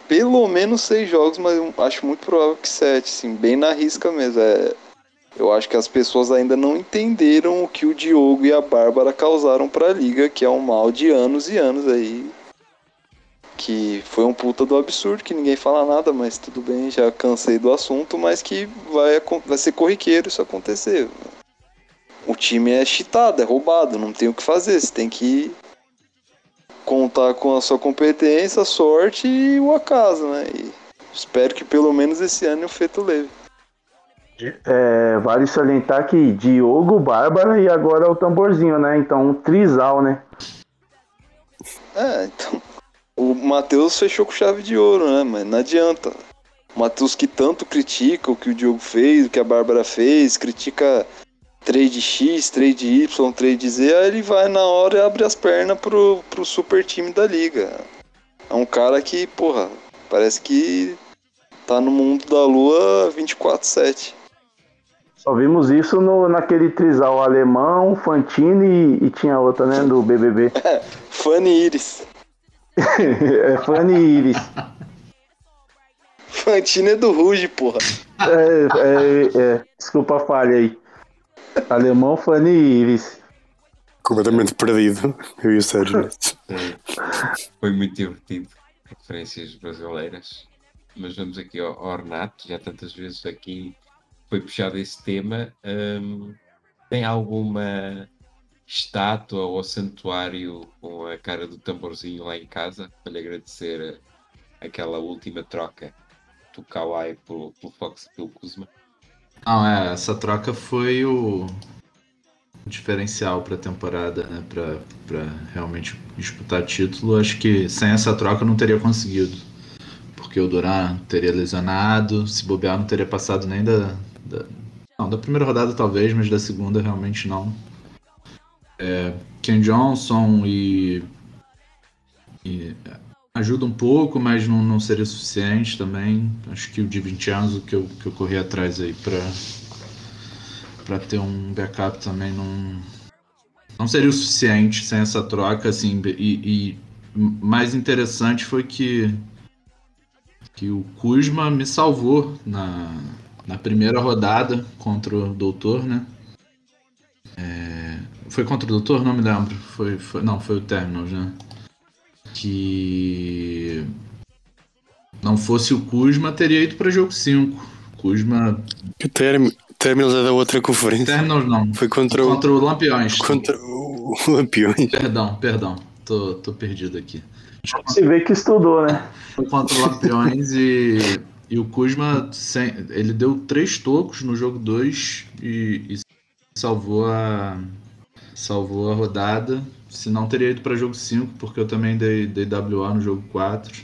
pelo menos seis jogos, mas acho muito provável que sete, assim, bem na risca mesmo. É, eu acho que as pessoas ainda não entenderam o que o Diogo e a Bárbara causaram pra liga, que é um mal de anos e anos aí. Que foi um puta do absurdo, que ninguém fala nada, mas tudo bem, já cansei do assunto, mas que vai, vai ser corriqueiro isso acontecer. O time é cheatado, é roubado, não tem o que fazer, você tem que contar com a sua competência, a sorte e o acaso, né? E espero que pelo menos esse ano o Feto leve. É, vale salientar que Diogo, Bárbara e agora o tamborzinho, né? Então, um trisal, né? É, então. O Matheus fechou com chave de ouro, né? Mas não adianta. O Matheus que tanto critica o que o Diogo fez, o que a Bárbara fez, critica trade X, trade Y, trade Z, aí ele vai na hora e abre as pernas pro, pro super time da liga. É um cara que, porra, parece que tá no mundo da lua 24-7. Só vimos isso no, naquele trisal alemão, Fantini e, e tinha outra, né? Do BBB. Fanny Iris. é Fanny Iris. Fantino é do Ruge, porra. É, é, é, desculpa a falha aí. Alemão, Fanny Iris. Completamente perdido. Eu e o Sérgio. Foi muito divertido. Referências brasileiras. Mas vamos aqui ao, ao Renato, já tantas vezes aqui foi puxado esse tema. Hum, tem alguma estátua ou santuário com a cara do tamborzinho lá em casa para lhe agradecer aquela última troca do Kawhi pelo, pelo Fox e pelo Kuzma? Não, é, essa troca foi o diferencial para a temporada, né? Para realmente disputar título. Acho que sem essa troca não teria conseguido. Porque o Duran teria lesionado, se bobear não teria passado nem da, da- Não, da primeira rodada talvez, mas da segunda realmente não. É, Ken Johnson e. e ajuda um pouco, mas não, não seria suficiente também. Acho que o Di Vincenzo que eu, que eu corri atrás aí para para ter um backup também não não seria o suficiente sem essa troca assim e, e mais interessante foi que que o Kuzma me salvou na, na primeira rodada contra o Doutor, né? É, foi contra o Doutor? Não me lembro. Foi, foi, não, foi o Terminals, né? Que não fosse o Kuzma, teria ido para jogo 5. Kuzma. O Term- Terminals é da outra conferência. Terminals não. Foi contra o, Contra o Lampiões. contra o Lampiões. Perdão, perdão. Tô, tô perdido aqui. Se vê que estudou, né? Foi contra o Lampiões e, e o Kuzma ele deu três tocos no jogo 2 e, e salvou a salvou a rodada. Se não teria ido para jogo 5, porque eu também dei, dei WA no jogo 4.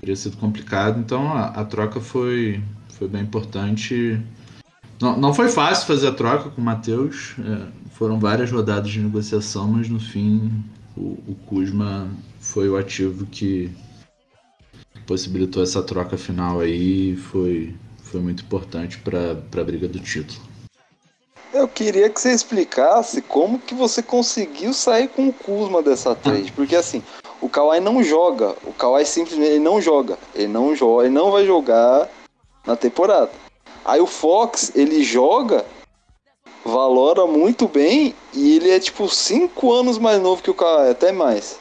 Teria sido complicado. Então a, a troca foi, foi bem importante. Não, não foi fácil fazer a troca com o Matheus. é, foram várias rodadas de negociação, mas no fim o, o Kuzma foi o ativo que possibilitou essa troca final aí foi, foi muito importante para a briga do título. Eu queria que você explicasse como que você conseguiu sair com o Kuzma dessa trade. Porque assim, o Kawhi não joga. O Kawhi simplesmente ele não joga. Ele não joga, ele não vai jogar na temporada. Aí o Fox, ele joga, valora muito bem e ele é tipo 5 anos mais novo que o Kawhi, até mais.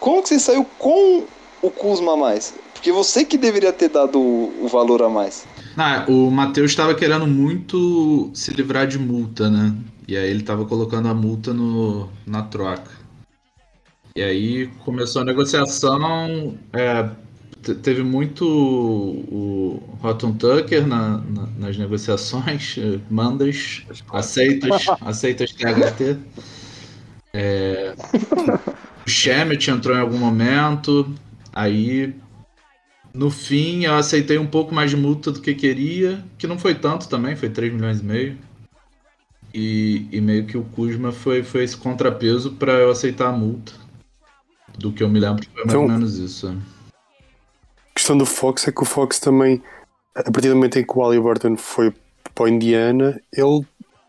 Como que você saiu com o Kuzma a mais? Porque você que deveria ter dado o, valor a mais. Ah, o Matheus estava querendo muito se livrar de multa, né? E aí ele estava colocando a multa no, na troca. E aí começou a negociação. é, te- teve muito o Rotten Tucker na- na- nas negociações, mandas, aceitas, aceitas THT. É, o Shemet entrou em algum momento, aí no fim eu aceitei um pouco mais de multa do que queria, que não foi tanto também, foi 3 milhões e meio. E, e meio que o Kuzma foi, foi esse contrapeso para eu aceitar a multa. Do que eu me lembro foi mais Então- ou menos isso. A questão do Fox é que o Fox também, a partir do momento em que o Ali Burton foi para o Indiana, ele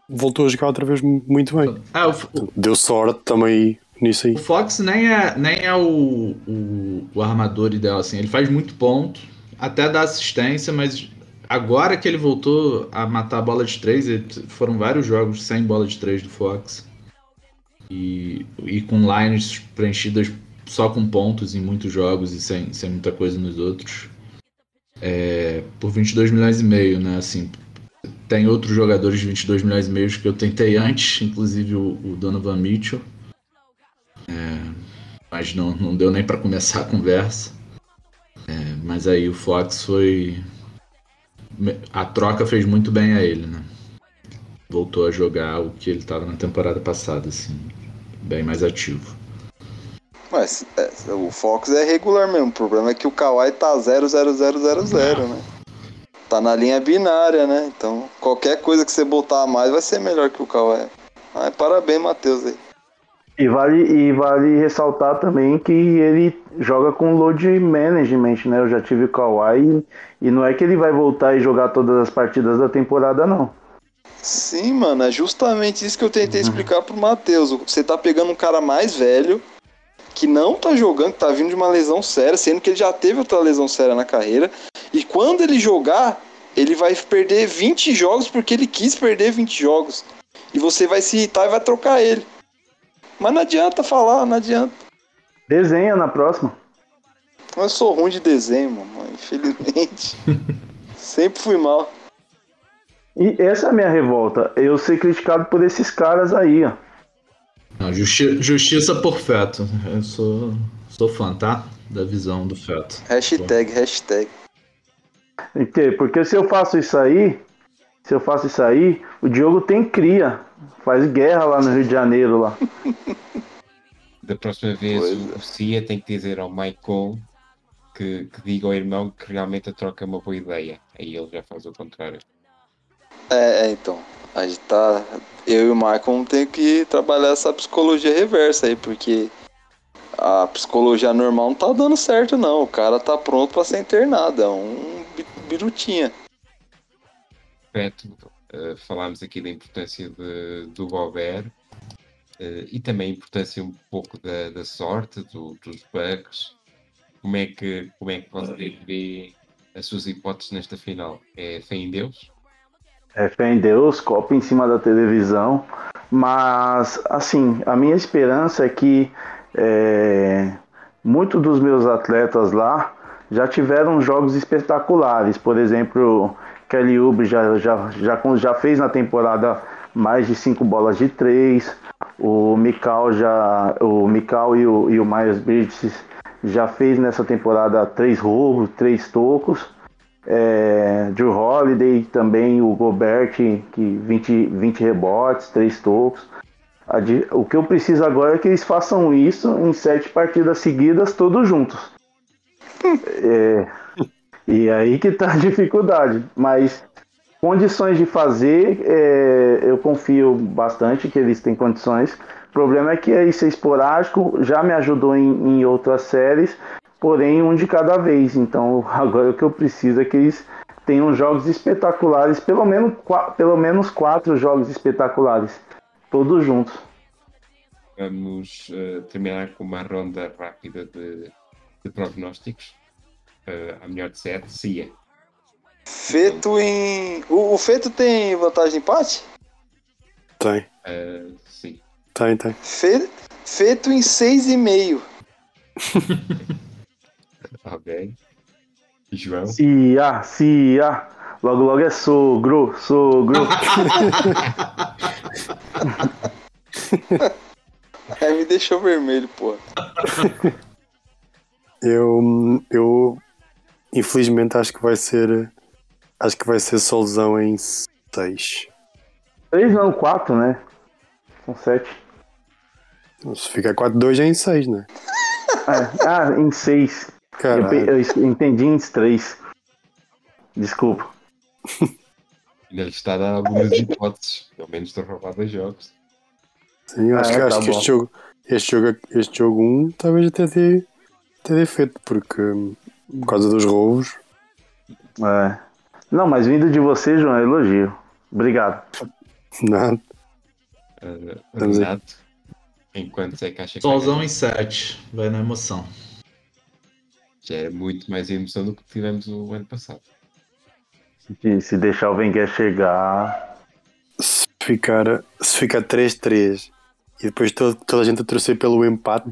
voltou a jogar outra vez mu- muito bem. Ah, o- Deu sorte também nisso aí. o Fox nem é, nem é o, o, o armador ideal, assim. Ele faz muito ponto, até dá assistência, mas agora que ele voltou a matar a bola de três, foram vários jogos sem bola de três do Fox. E, e com lines preenchidas só com pontos em muitos jogos e sem, sem muita coisa nos outros. É, por 22 milhões e meio, né? Assim, tem outros jogadores de 22 milhões e meio que eu tentei antes, inclusive o, o Donovan Mitchell. É, mas não, não deu nem para começar a conversa. É, mas aí o Fox foi. A troca fez muito bem a ele, né? Voltou a jogar o que ele estava na temporada passada, assim, bem mais ativo. Mas é, o Fox é regular mesmo. O problema é que o Kawhi tá 00000, né? Tá na linha binária, né? Então qualquer coisa que você botar a mais vai ser melhor que o Kawhi. Ah, parabéns, Matheus aí. E vale, e vale ressaltar também que ele joga com load management, né? Eu já tive o Kawhi e, não é que ele vai voltar e jogar todas as partidas da temporada, não. Sim, mano, é justamente isso que eu tentei explicar pro Matheus. Você tá pegando um cara mais velho, que não tá jogando, que tá vindo de uma lesão séria, sendo que ele já teve outra lesão séria na carreira. E quando ele jogar, ele vai perder 20 jogos porque ele quis perder 20 jogos. E você vai se irritar e vai trocar ele. Mas não adianta falar, não adianta. Desenha na próxima. Eu sou ruim de desenho, mano, infelizmente. Sempre fui mal. E essa é a minha revolta. Eu ser criticado por esses caras aí, ó. Não, justi- justiça por feto. Eu sou, sou fã, tá? Da visão do feto. Hashtag, hashtag. Porque- Porque se eu faço isso aí, se eu faço isso aí, o Diogo tem cria. Faz guerra lá no Rio de Janeiro lá. Da próxima vez Pois o, Cia tem que dizer ao Maicon que, que diga ao irmão que realmente a troca é uma boa ideia. Aí ele já faz o contrário. É, é, então. A gente tá. Eu e o Michael tem que trabalhar essa psicologia reversa aí, porque a psicologia normal não tá dando certo, não. O cara tá pronto pra ser internado. É um bi- birutinha. Beto, eh, falámos aqui da importância de- do Gobert eh, e também a importância um pouco da, da sorte, do- dos bugs. Como é, que, como é que você vê as suas hipóteses nesta final? É fé em Deus? É fé em Deus, copo em cima da televisão. Mas, assim, a minha esperança é que é, muitos dos meus atletas lá já tiveram jogos espetaculares. Por exemplo, Kelly Oubre já, já, já, já fez na temporada mais de cinco bolas de três. O Mikal já. O Mikal e o, e o Myers Bridges já fez nessa temporada três roubos, três tocos. É, Drew Holiday, também o Gobert, que 20, 20 rebotes, 3 tocos. O que eu preciso agora é que eles façam isso em sete partidas seguidas, todos juntos. É, e aí que tá a dificuldade. Mas condições de fazer, é, eu confio bastante que eles têm condições. O problema é que isso é esporádico, já me ajudou em, em outras séries, porém um de cada vez. Então agora o que eu preciso é que eles tenham jogos espetaculares, pelo menos, pelo menos quatro jogos espetaculares, todos juntos. Vamos eh, terminar com uma ronda rápida de, de prognósticos. Eh, a melhor de sete, Cia. Feito em. O, o feito tem vantagem de empate? Tem, Eh, sim. tem, tem. Fe... Feito em 6,5. Ok. João. Cia, Cia, Logo, logo é sogro, sogro. Aí me deixou vermelho, pô. Eu, eu infelizmente acho que vai ser acho que vai ser Solzão em 6. Três não, quatro, né? São sete. Se ficar 4-2 é em 6, né? É, ah, em seis. Eu, pe- Caralho. eu entendi em três. Desculpa. Ainda lhe está a dar algumas hipóteses, pelo menos de roubar dois jogos. Sim, eu acho, Ah, que, acho tá que este jogo, este jogo, este jogo 1 talvez até dê, até dê feito, porque por causa dos roubos. É. Não, mas vindo de você, João, é elogio. Obrigado. Nada. Uh, Estamos aí. Renato, enquanto é que acha que vai Solzão em 7. Vai na emoção. já era muito mais emoção do que tivemos o ano passado. Se, se deixar o Wenger chegar. Se ficar, se ficar 3-3 e depois todo- toda a gente a torcer pelo empate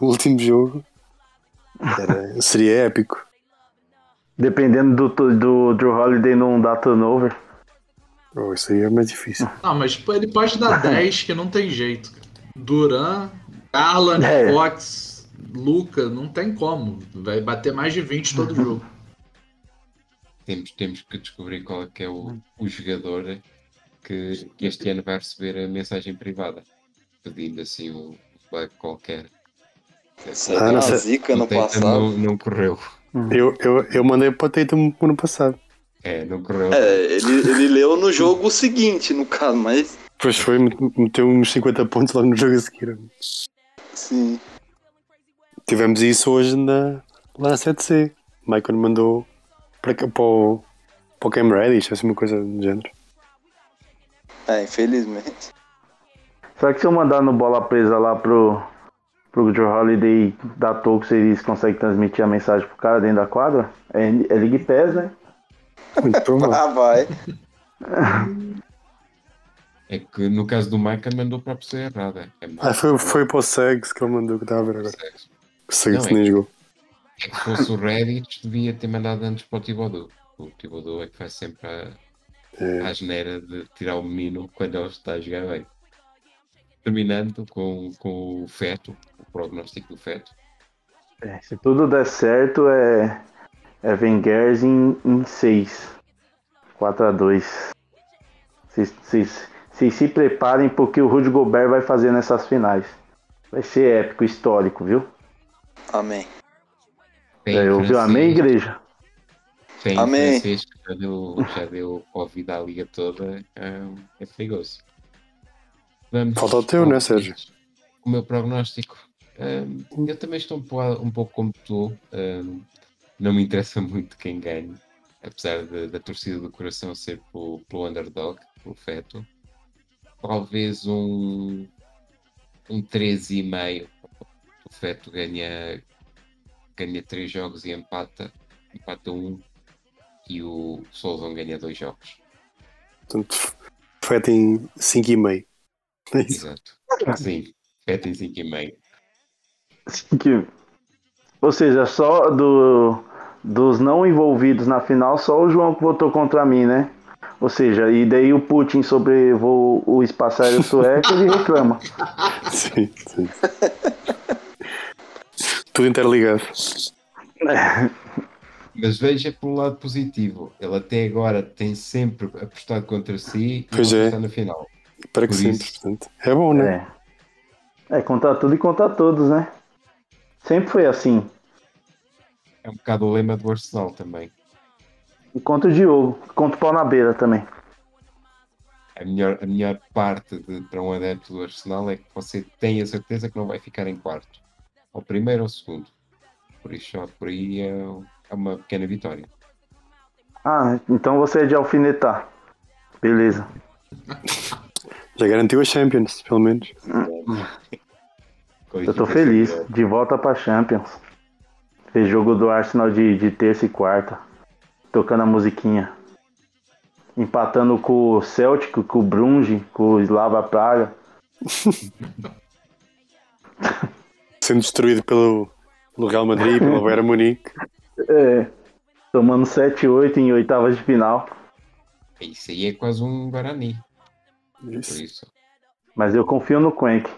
no último jogo, era- seria épico. Dependendo do, do Drew Holiday não dar turnover. Oh, isso aí é mais difícil. Não, mas ele pode dar 10 que não tem jeito. Duran, Garland, É. Fox, Luca, não tem como. Vai bater mais de 20 todo jogo. Temos, temos que descobrir qual é que é o, o jogador que, que este ano vai receber a mensagem privada, pedindo assim um bug qualquer. Isso aí Ah, uma sei. zica no passado. Não, não correu. Eu, eu, eu mandei para o Tatum ano passado. É, não correu. É, ele, ele leu no jogo seguinte, no caso, mas Depois foi, meteu uns 50 pontos logo no jogo a seguir. sim. Tivemos isso hoje na, lá na 7C. Michael mandou para, para, o, para o Cam Reddish, assim uma coisa do género. É, infelizmente. Será que se eu mandar no bola presa lá pro, pro Drew Holiday da Tocos, eles conseguem transmitir a mensagem pro cara dentro da quadra? É, é League Pass, né? Muito provável. Ah, vai. É que no caso do Michael mandou para a pessoa errada. É Ah, foi, foi para o Segs que ele mandou que estava a ver agora. O Segs Não, é nem jogou. É que se fosse o Reddit, devia ter mandado antes para o Thibodeau. O Thibodeau é que faz sempre a, É. a geneira de tirar o menino quando ele está a jogar bem. Terminando com, com o feto, o prognóstico do feto. É, se tudo der certo, é, é Wenger em 6. 4x2. Vocês- Vocês vocês se preparem porque o Rudy Gobert vai fazer nessas finais. Vai ser épico, histórico, viu? Amém. Tem É, ouviu? Amém, igreja? Tem Amém. francês que já deu, já deu Covid à liga toda. É, é perigoso. Vamos Falta o teu, ao- né, Sérgio? O meu prognóstico. Hum, eu também estou um pouco, um pouco como tu. hum, não me interessa muito quem ganhe. Apesar de- da torcida do coração ser pelo, pelo underdog, pelo feto. Talvez um, um 13,5. O feto ganha, ganha 3 jogos e empata. Empata um. E o Solzão ganha 2 jogos. Portanto, feto em 5,5. É. Exato. Sim. Feto em 5,5. Que- Ou seja, só do, dos não envolvidos na final, só o João que votou contra mim, né? Ou seja, e daí o Putin sobrevoou o espaço aéreo sueco e reclama. Sim, sim. Tudo interligado. Mas veja pelo lado positivo. Ele até agora tem sempre apostado contra si e Pois não é. está na final. Para que sempre, portanto. É bom, né? É. É, contra tudo e contra todos, né? Sempre foi assim. É um bocado o lema do Arsenal também. E contra o Diogo, contra o pau na beira também. A melhor, a melhor parte de, para um adepto do Arsenal é que você tem a certeza que não vai ficar em quarto. Ou primeiro ou segundo. Por isso, por aí é, é uma pequena vitória. Ah, então você é de alfinetar. Beleza. Já garantiu a Champions, pelo menos. Eu tô feliz. De volta pra Champions. Fez jogo do Arsenal de, de terça e quarta. Tocando a musiquinha. Empatando com o Celtic, com o Brunge, com o Slava Praga. Sendo destruído pelo, pelo Real Madrid, pelo Bayern Munique. É. Tomando 7-8 em oitavas de final. Isso aí é quase um Guarani. Isso. isso. Mas eu confio no Quenk.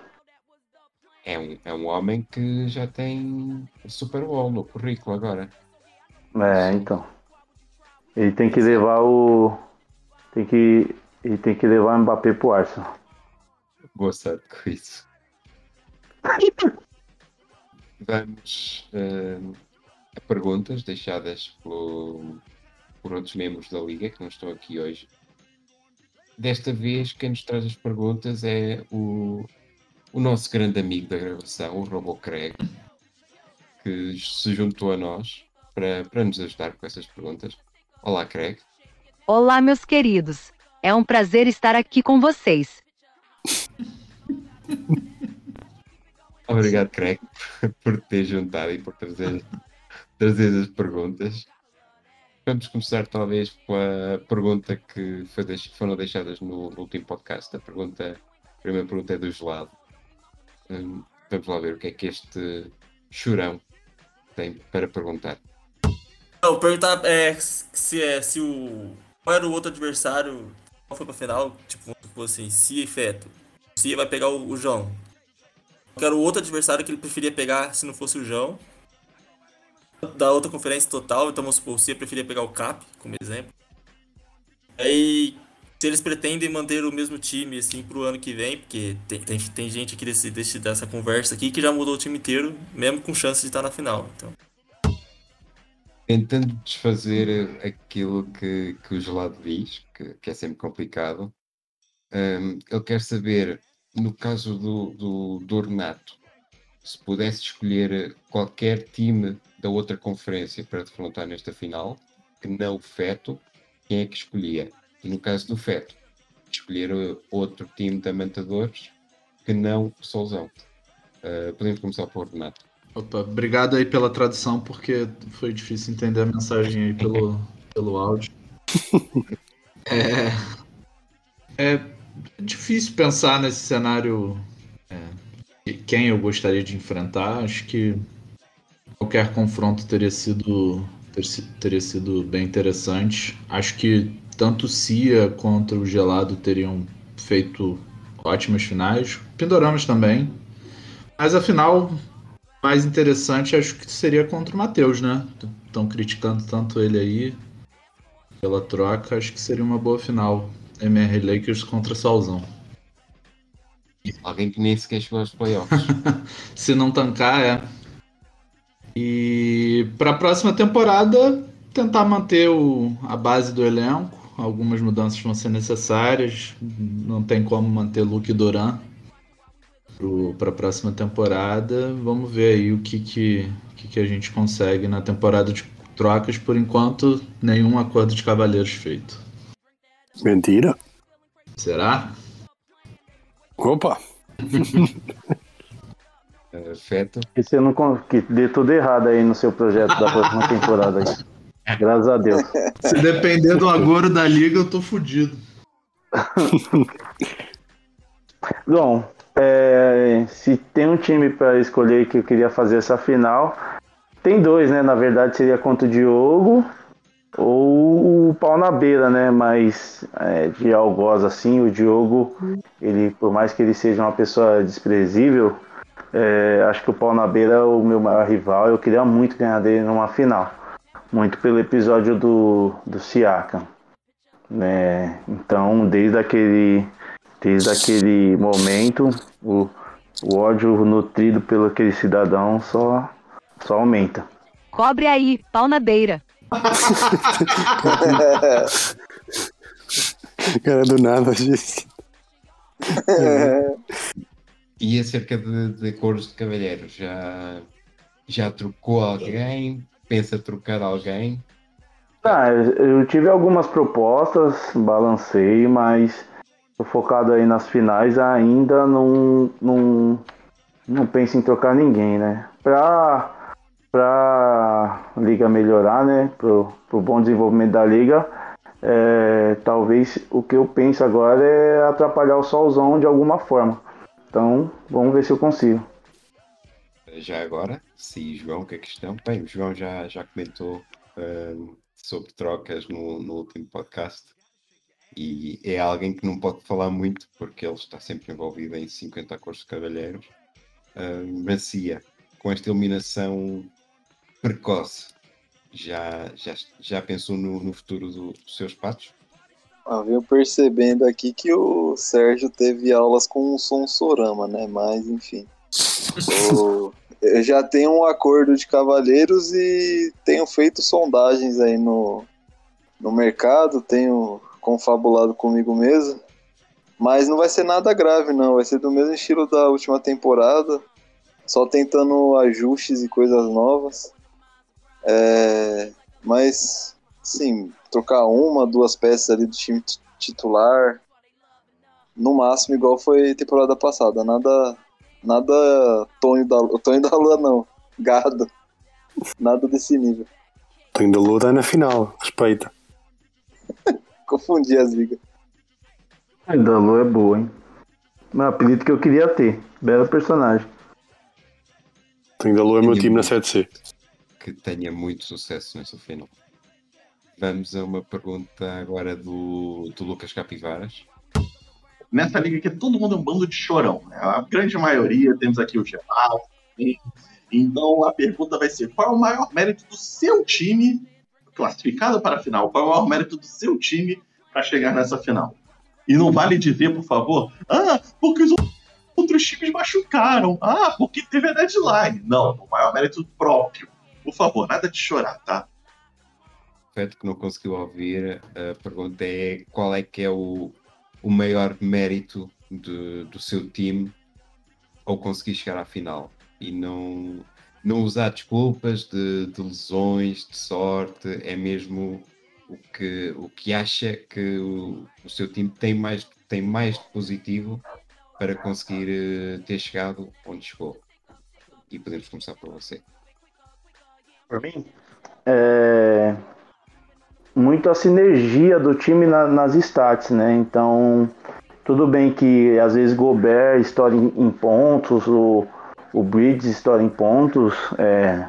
É um, é um homem que já tem Super Bowl no currículo agora. É, então. Ele tem que levar o. Tem que. Ele tem que levar o Mbappé pro Arsenal. Boa sorte com isso. Vamos eh, a perguntas deixadas pelo- por outros membros da Liga que não estão aqui hoje. Desta vez, quem nos traz as perguntas é o, o nosso grande amigo da gravação, o Robo Craig, que se juntou a nós para, para nos ajudar com essas perguntas. Olá, Craig. Olá, meus queridos. É um prazer estar aqui com vocês. Obrigado, Craig, por te ter juntado e por trazer, trazer as perguntas. Vamos começar, talvez, pela pergunta que foi deix- foram deixadas no, no último podcast. A, pergunta, a primeira pergunta é do gelado. Hum, vamos lá ver o que é que este chorão tem para perguntar. Não, perguntar é, se, é, se o. Qual era o outro adversário? Qual foi pra final? Tipo, assim, Cia e Feto. Cia vai pegar o, o João. Qual era o outro adversário que ele preferia pegar se não fosse o João? Da outra conferência total, então vamos supor, o Cia preferia pegar o Cap, como exemplo. Aí, se eles pretendem manter o mesmo time, assim, pro ano que vem, porque tem, tem, tem gente aqui desse, desse, dessa conversa aqui que já mudou o time inteiro, mesmo com chance de estar na final. Então. Tentando desfazer aquilo que, que o gelado diz, que, que é sempre complicado, hum, ele quer saber, no caso do, do, do Renato, se pudesse escolher qualquer time da outra conferência para defrontar nesta final, que não o Feto, quem é que escolhia? E no caso do Feto, escolher uh, outro time de Amantadores que não o Solzão. Uh, podemos começar por Renato. Opa, obrigado aí pela tradução, porque foi difícil entender a mensagem aí pelo, pelo áudio. É, é difícil pensar nesse cenário é, quem eu gostaria de enfrentar. Acho que qualquer confronto teria sido, ter si- teria sido bem interessante. Acho que tanto Cia quanto o Gelado teriam feito ótimas finais. Pindoramas também. Mas afinal, mais interessante acho que seria contra o Matheus, né? Estão criticando tanto ele aí pela troca, acho que seria uma boa final. MR Lakers contra Salzão. Alguém que nem sequer chegou aos playoffs. Se não tancar, é. E para a próxima temporada, tentar manter o, a base do elenco. Algumas mudanças vão ser necessárias. Não tem como manter Luke Duran para a próxima temporada. Vamos ver aí o que, que, que, que a gente consegue na temporada de trocas. Por enquanto, nenhum acordo de cavaleiros feito. Mentira. Será? Opa! Feto, Que você não con- que dê tudo errado aí no seu projeto da próxima temporada aí. Graças a Deus. Se depender do agouro da liga, eu tô fudido. Bom, é, se tem um time para escolher que eu queria fazer essa final, tem dois, né? Na verdade seria contra o Diogo ou o pau na beira, né? Mas é, de algoz assim, o Diogo, ele, por mais que ele seja uma pessoa desprezível, é, acho que o pau na beira é o meu maior rival. Eu queria muito ganhar dele numa final, muito pelo episódio do, do Siakam. Né? Então, desde aquele Desde aquele momento, o, o ódio nutrido pelo aquele cidadão só, só aumenta. Cobre aí, pau na beira. Cara, do nada, gente. E acerca de, de acordos de cavalheiros, já, já trocou alguém? Pensa trocar alguém? Ah, eu tive algumas propostas, balancei, mas tô focado aí nas finais ainda não, não, não penso em trocar ninguém, né? Pra, pra liga melhorar, né? Pro, pro bom desenvolvimento da liga, é, talvez o que eu penso agora é atrapalhar o solzão de alguma forma. Então, vamos ver se eu consigo. Já agora, se João, que é questão? Bem, o João já, já comentou uh, sobre trocas no, no último podcast. E é alguém que não pode falar muito porque ele está sempre envolvido em 50 acordos de cavalheiros. Ah, Macia, com esta eliminação precoce, já, já, já pensou no, no futuro do- dos seus patos? Ah, venho percebendo aqui que o Sérgio teve aulas com o Sonsorama, né? Mas, enfim. O- Eu já tenho um acordo de cavalheiros e tenho feito sondagens aí no, no mercado, tenho confabulado comigo mesmo. Mas não vai ser nada grave, não. Vai ser do mesmo estilo da última temporada. Só tentando ajustes e coisas novas. É, mas, sim, trocar uma, duas peças ali do time ti- titular. No máximo, igual foi temporada passada. Nada. Nada Tonho da, Tonho da Lua, não. Gado. Nada desse nível. Tenho da Lua na final, respeita. Confundi as ligas. Da Lua é boa, hein? Meu apelido que eu queria ter. Belo personagem. Tenho da Lua é meu time na 7C. Que tenha muito sucesso nessa final. Vamos a uma pergunta agora do, do Lucas Capivaras. Nessa liga aqui, todo mundo é um bando de chorão. Né? A grande maioria, temos aqui o Geraldo. também. Então a pergunta vai ser: qual é o maior mérito do seu time classificado para a final? Qual é o maior mérito do seu time para chegar nessa final? E não vale dizer, por favor, ah, porque os outros times machucaram. Ah, porque teve a deadline. Não, o maior mérito próprio. Por favor, nada de chorar, tá? Feto que não conseguiu ouvir, a pergunta é qual é que é o, o maior mérito de- do seu time ao conseguir chegar à final e não, não usar desculpas de, de lesões, de sorte, é mesmo o que, o que acha que o, o seu time tem mais, tem mais de positivo para conseguir eh, ter chegado onde chegou. E podemos começar por você. Por mim? É... Muito a sinergia do time na- nas stats, né? Então, tudo bem que às vezes Gobert estoura em, em pontos, o, o Bridges estoura em pontos, é,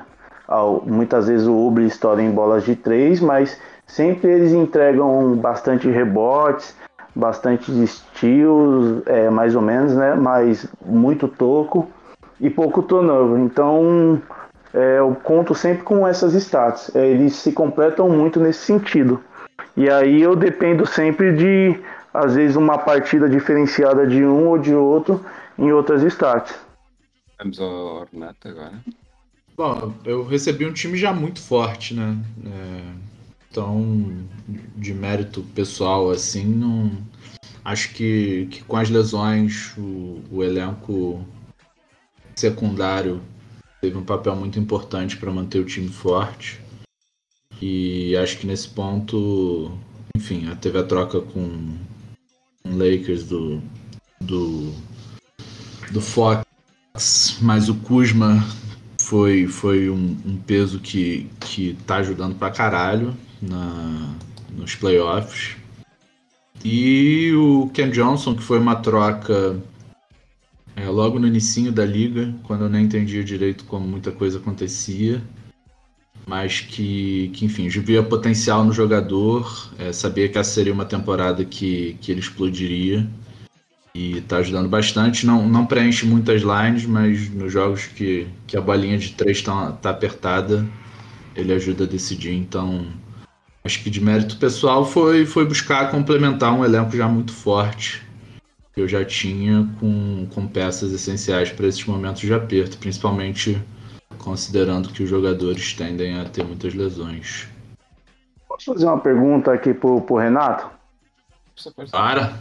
ao- muitas vezes o Uber estoura em bolas de três, mas sempre eles entregam bastante rebotes, bastante steals, é, mais ou menos, né? Mas muito toco e pouco turnover. Então, é, eu conto sempre com essas stats. É, eles se completam muito nesse sentido. E aí eu dependo sempre de, às vezes, uma partida diferenciada de um ou de outro em outras stats. Vamos ao Renato agora. Bom, eu recebi um time já muito forte, né? É, então, de mérito pessoal, assim, não. Acho que, que com as lesões, o, o elenco secundário teve um papel muito importante para manter o time forte. E acho que nesse ponto, enfim, teve a troca com o Lakers do, do, do Fox, mas o Kuzma foi, foi um, um peso que, que tá ajudando pra caralho na, nos playoffs. E o Ken Johnson, que foi uma troca é, logo no início da liga, quando eu nem entendia direito como muita coisa acontecia. Mas que, que enfim, via potencial no jogador, é, sabia que essa seria uma temporada que, que ele explodiria e tá ajudando bastante. Não, não preenche muitas lines, mas nos jogos que, que a bolinha de três tá, tá apertada, ele ajuda a decidir. Então, acho que de mérito pessoal foi, foi buscar complementar um elenco já muito forte que eu já tinha com, com peças essenciais para esses momentos de aperto, principalmente considerando que os jogadores tendem a ter muitas lesões. Posso fazer uma pergunta aqui pro, pro Renato? Para!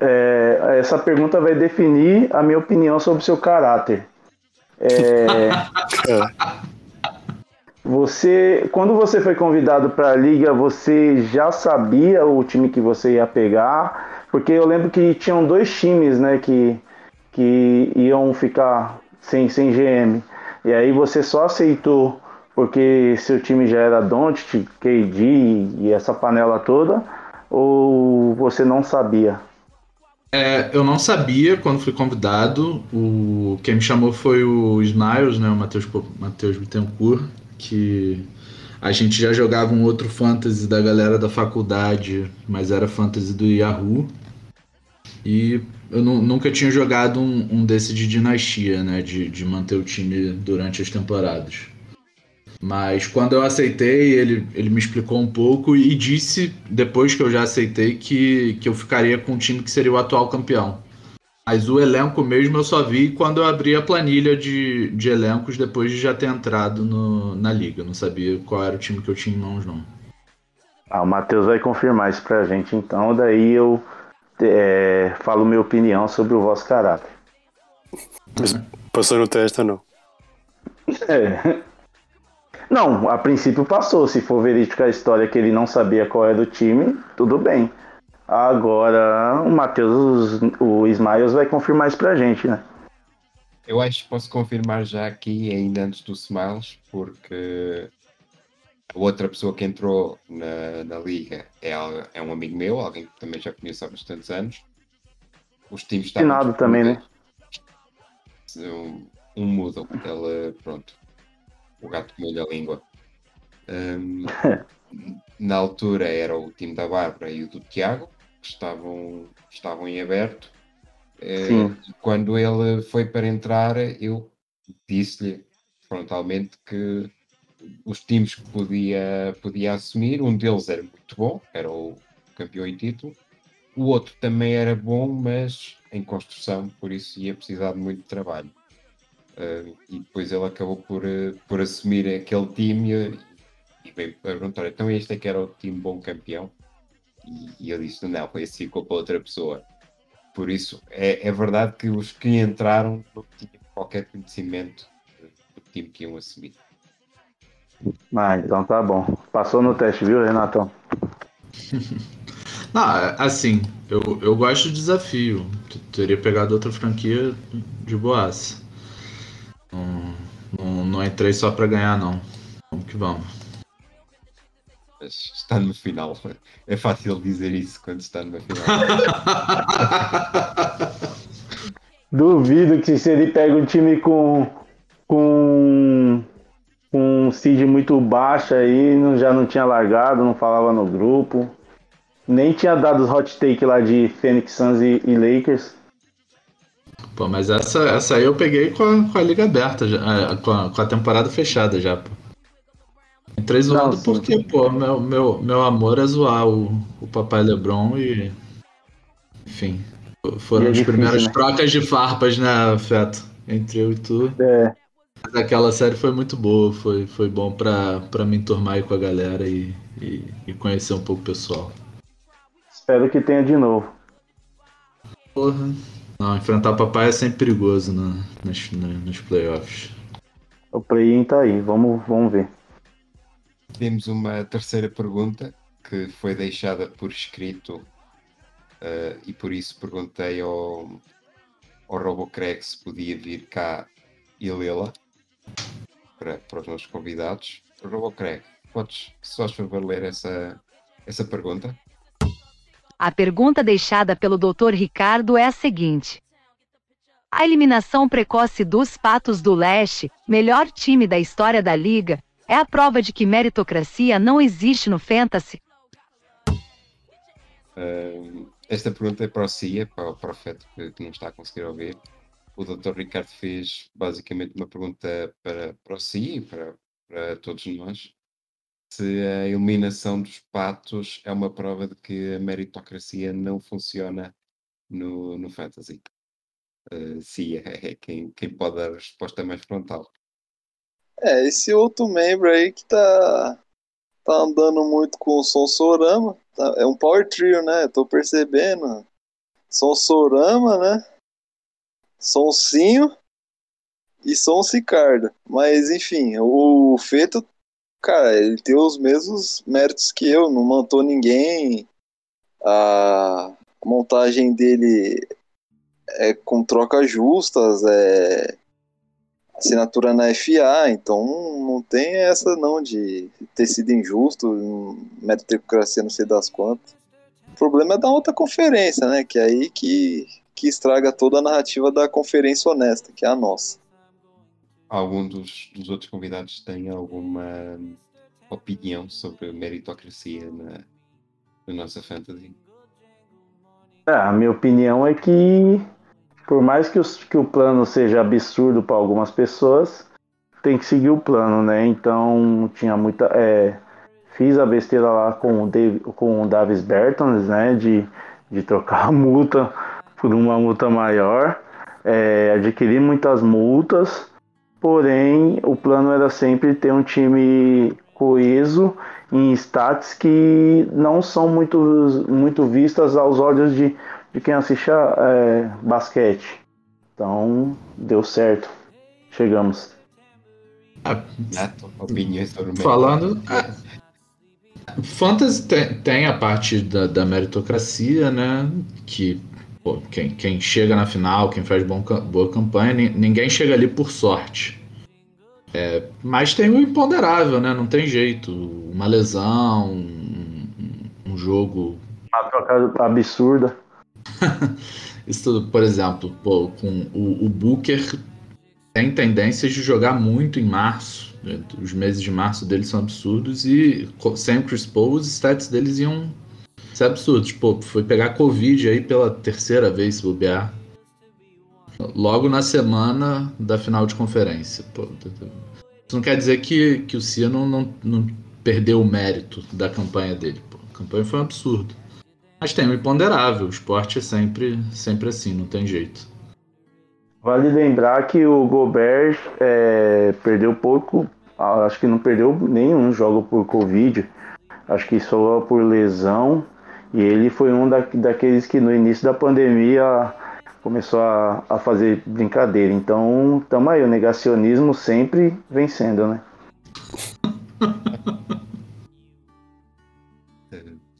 É, essa pergunta vai definir a minha opinião sobre o seu caráter. É, você, quando você foi convidado para a liga, você já sabia o time que você ia pegar? Porque eu lembro que tinham dois times, né, que, que iam ficar sem, sem GM. E aí você só aceitou porque seu time já era Doncic, KD e essa panela toda? Ou você não sabia? É, eu não sabia quando fui convidado. O quem me chamou foi o Smiles, né, o Matheus Matheus Bittencourt, que A gente já jogava um outro fantasy da galera da faculdade, mas era fantasy do Yahoo. E eu nu- nunca tinha jogado um, um desse de dinastia, né? De, de manter o time durante as temporadas. Mas quando eu aceitei, ele, ele me explicou um pouco e disse, depois que eu já aceitei, que, que eu ficaria com o time que seria o atual campeão. Mas o elenco mesmo eu só vi quando eu abri a planilha de, de elencos depois de já ter entrado no- na liga. Eu não sabia qual era o time que eu tinha em mãos, não. Ah, o Matheus vai confirmar isso pra gente, então daí eu é, falo minha opinião sobre o vosso caráter. Passou no teste ou não? É. Não, a princípio passou. Se for verídica a história que ele não sabia qual era o time, tudo bem. Agora o Matheus, o Ismaels vai confirmar isso pra gente, né? Eu acho que posso confirmar já aqui, ainda antes do Smiles, porque a outra pessoa que entrou na, na liga é, é um amigo meu, alguém que também já conheço há bastantes anos. Os times estavam. Finado também, né? Um, um mudo, ele, pronto. O gato comeu-lhe a língua. Hum, na altura era o time da Bárbara e o do Tiago, que estavam, estavam em aberto. Eh, Sim. quando ele foi para entrar, eu disse-lhe frontalmente que os times que podia, podia assumir, um deles era muito bom, era o campeão em título, o outro também era bom, mas em construção, por isso ia precisar de muito trabalho. Uh, e depois ele acabou por, uh, por assumir aquele time e, e veio perguntar: então este é que era o time bom campeão? E, e disse: não, esse ficou para outra pessoa. Por isso, é, é verdade que os que entraram não tinham qualquer conhecimento do time que iam assumir. Ah, então tá bom. Passou no teste, viu, Renatão? Não, assim, eu, eu gosto de desafio. Teria pegado outra franquia de boas. Não, não, não entrei só pra ganhar, não. Vamos que vamos. Está no final. É fácil dizer isso quando está no final. Duvido que se ele pega um time com seed muito baixo aí, não- já não tinha largado, não falava no grupo. Nem tinha dado os hot take lá de Phoenix Suns e, e Lakers. Pô, mas essa, essa aí eu peguei com a, com a liga aberta, já, é, com, a, com a temporada fechada já, pô. Entrei zoando Não, sim. porque, pô, meu, meu, meu amor é zoar o, o papai Lebron e. Enfim. Foram é as difícil, primeiras né? trocas de farpas, né, Feto? Entre eu e tu. É, Mas aquela série foi muito boa, foi, foi bom pra, pra me enturmar aí com a galera e, e, e conhecer um pouco o pessoal. espero que tenha de novo. Porra. Não, enfrentar papai é sempre perigoso na, nas, na- nos playoffs. O play-in tá aí, vamos, vamos ver. Temos uma terceira pergunta que foi deixada por escrito eh, e por isso perguntei ao, ao Robocreg se podia vir cá e lê-la para, para os nossos convidados. Robocreg, podes, se faz favor, ler essa, essa pergunta? A pergunta deixada pelo Dr. Ricardo é a seguinte: A eliminação precoce dos Patos do Leste, melhor time da história da liga, é a prova de que meritocracia não existe no fantasy? Ahm, esta pergunta é para o CIA, para o profeta que, que não está a conseguir ouvir. O Dr. Ricardo fez basicamente uma pergunta para, para CIA e para, para todos nós. Se a eliminação dos patos é uma prova de que a meritocracia não funciona no, no fantasy. Uh, CIA é quem, quem pode dar a resposta mais frontal. É, esse outro membro aí que tá, tá andando muito com o Sonsorama. Tá, é um power trio, né? Tô percebendo. Sonsorama, né? Sonsinho e Sons Ricardo. Mas enfim, o Feto, cara, ele tem os mesmos méritos que eu, não montou ninguém. A montagem dele é com trocas justas, é assinatura na FA, então não tem essa não de ter sido injusto, meritocracia não sei das quantas. O problema é da outra conferência, né? Que é aí que, que estraga toda a narrativa da conferência honesta, que é a nossa. Algum dos, dos outros convidados tem alguma opinião sobre a meritocracia na, na nossa fantasy. É, a minha opinião é que, por mais que, os- que o plano seja absurdo para algumas pessoas, tem que seguir o plano, né? Então, tinha muita. é, fiz a besteira lá com o, Dave, com o Davis Bertans, né? De, de trocar a multa por uma multa maior. É, adquiri muitas multas, porém, o plano era sempre ter um time coeso em stats que não são muito, muito vistas aos olhos de, de quem assiste a, é, basquete. Então, deu certo. Chegamos. O Falando. é, Fantasy tem, tem a parte da, da meritocracia, né? Que pô, quem, quem chega na final, quem faz bom, boa campanha, ni- ninguém chega ali por sorte. É, mas tem o imponderável, né? Não tem jeito. Uma lesão, um, um jogo Uma troca absurda. Isso, tudo, por exemplo, pô, com o, o Booker tem tendências de jogar muito em março. né? Os meses de março dele são absurdos e sem o Chris Paul, os stats deles iam ser absurdos. Pô, foi pegar Covid aí pela terceira vez, se bobear. Logo na semana da final de conferência. Pô, isso não quer dizer que, que o Cia não, não, não perdeu o mérito da campanha dele. Pô. A campanha foi um absurdo. Mas tem o imponderável, o esporte é sempre, sempre assim, não tem jeito. Vale lembrar que o Gobert é, perdeu pouco, ah, acho que não perdeu nenhum jogo por Covid, acho que só por lesão. E ele foi um da, daqueles que no início da pandemia começou a, a fazer brincadeira. Então, tamo aí, o negacionismo sempre vencendo, né?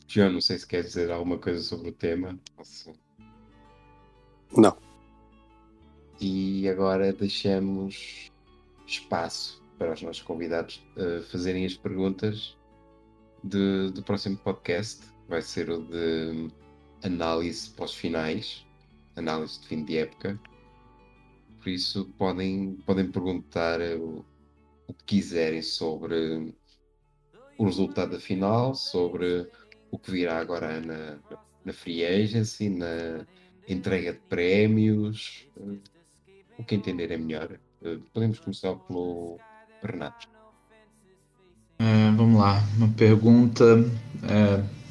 John, não sei se quer dizer alguma coisa sobre o tema. Posso- Não. E agora deixamos espaço para os nossos convidados eh, fazerem as perguntas de- do próximo podcast. Vai ser o de análise pós-finais, análise de fim de época. Por isso podem, podem perguntar eh, o, o que quiserem sobre o resultado da final, sobre o que virá agora na, na free agency, na entrega de prémios, eh, o que entender é melhor. Eh, Podemos começar pelo Renato. É, vamos lá, uma pergunta. é,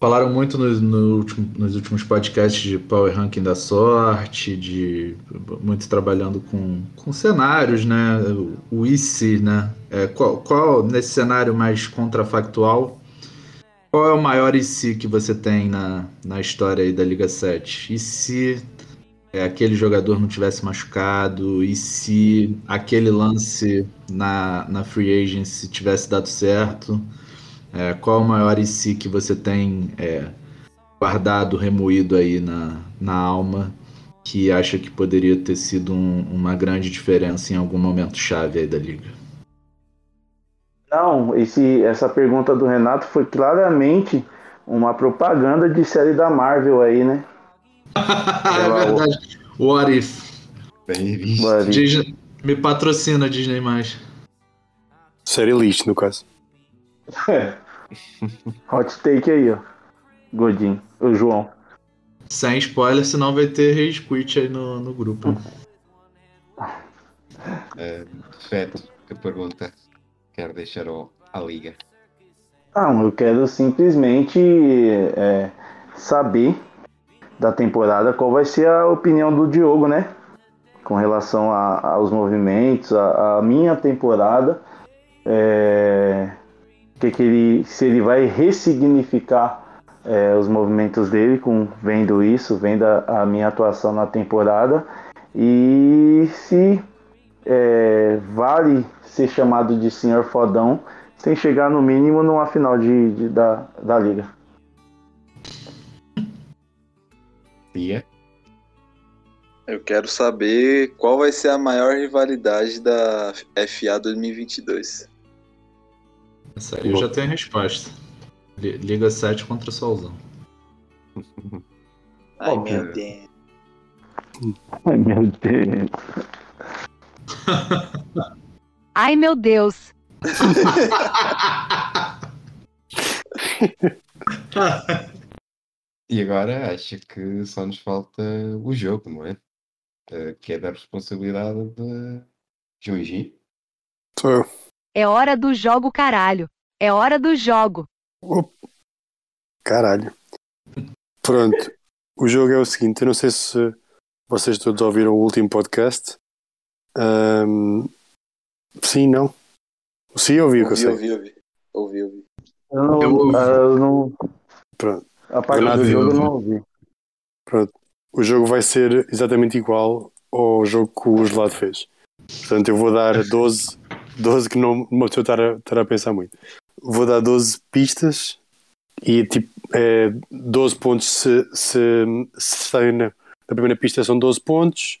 falaram muito no- no último- nos últimos podcasts de Power Ranking da Sorte, de muito trabalhando com, com cenários, né? O IC, né? É, qual, qual, nesse cenário mais contrafactual, qual é o maior IC que você tem na, na história aí da Liga 7? E se é, aquele jogador não tivesse machucado? E se aquele lance na, na free agency tivesse dado certo? É, qual o maior IC que você tem é, guardado, remoído aí na, na alma, que acha que poderia ter sido um- uma grande diferença em algum momento chave aí da liga? Não, esse, essa pergunta do Renato foi claramente uma propaganda de série da Marvel aí, né? é verdade. What if? Bem visto. Disney- me patrocina Disney mais. Série lixo, no caso. Hot take aí, ó. Godinho, o João. Sem spoiler, senão vai ter rage quit aí no, no grupo. Eh, Feto, que pergunta quero deixar à liga. Não, eu quero simplesmente é, saber da temporada qual vai ser a opinião do Diogo, né? Com relação a- aos movimentos, a, a minha temporada. É, que que ele, se ele vai ressignificar é, os movimentos dele com vendo isso, vendo a, a minha atuação na temporada e se é, vale ser chamado de senhor fodão sem chegar no mínimo numa final de, de- da, da liga. Tia? Eu quero saber qual vai ser a maior rivalidade da FA 2022. Essa aí eu já tenho a resposta. Li- Liga 7 contra o Solzão. Ai, meu? Deus. Ai meu Deus. Ai meu Deus, E agora acho que só nos falta o jogo, não é? Eh, que é da responsabilidade de Junji. Sou eu. É hora do jogo, caralho. É hora do jogo. Caralho. Pronto. O jogo é o seguinte, eu não sei se vocês todos ouviram o último podcast. Ahm, sim, não. Sim, eu ouvi o que eu sei. ouvi, ouvi. Ouvi, ouvi. Eu não, Eu ouvi. eu não Pronto. a parte do jogo eu não ouvi. Pronto. O jogo vai ser exatamente igual ao jogo que o Gelado fez. Portanto, eu vou dar 12, 12 que não uma pessoa estar a, estar a pensar muito. Vou dar 12 pistas e tipo, é 12 pontos se, se, se estarem na, na primeira pista são 12 pontos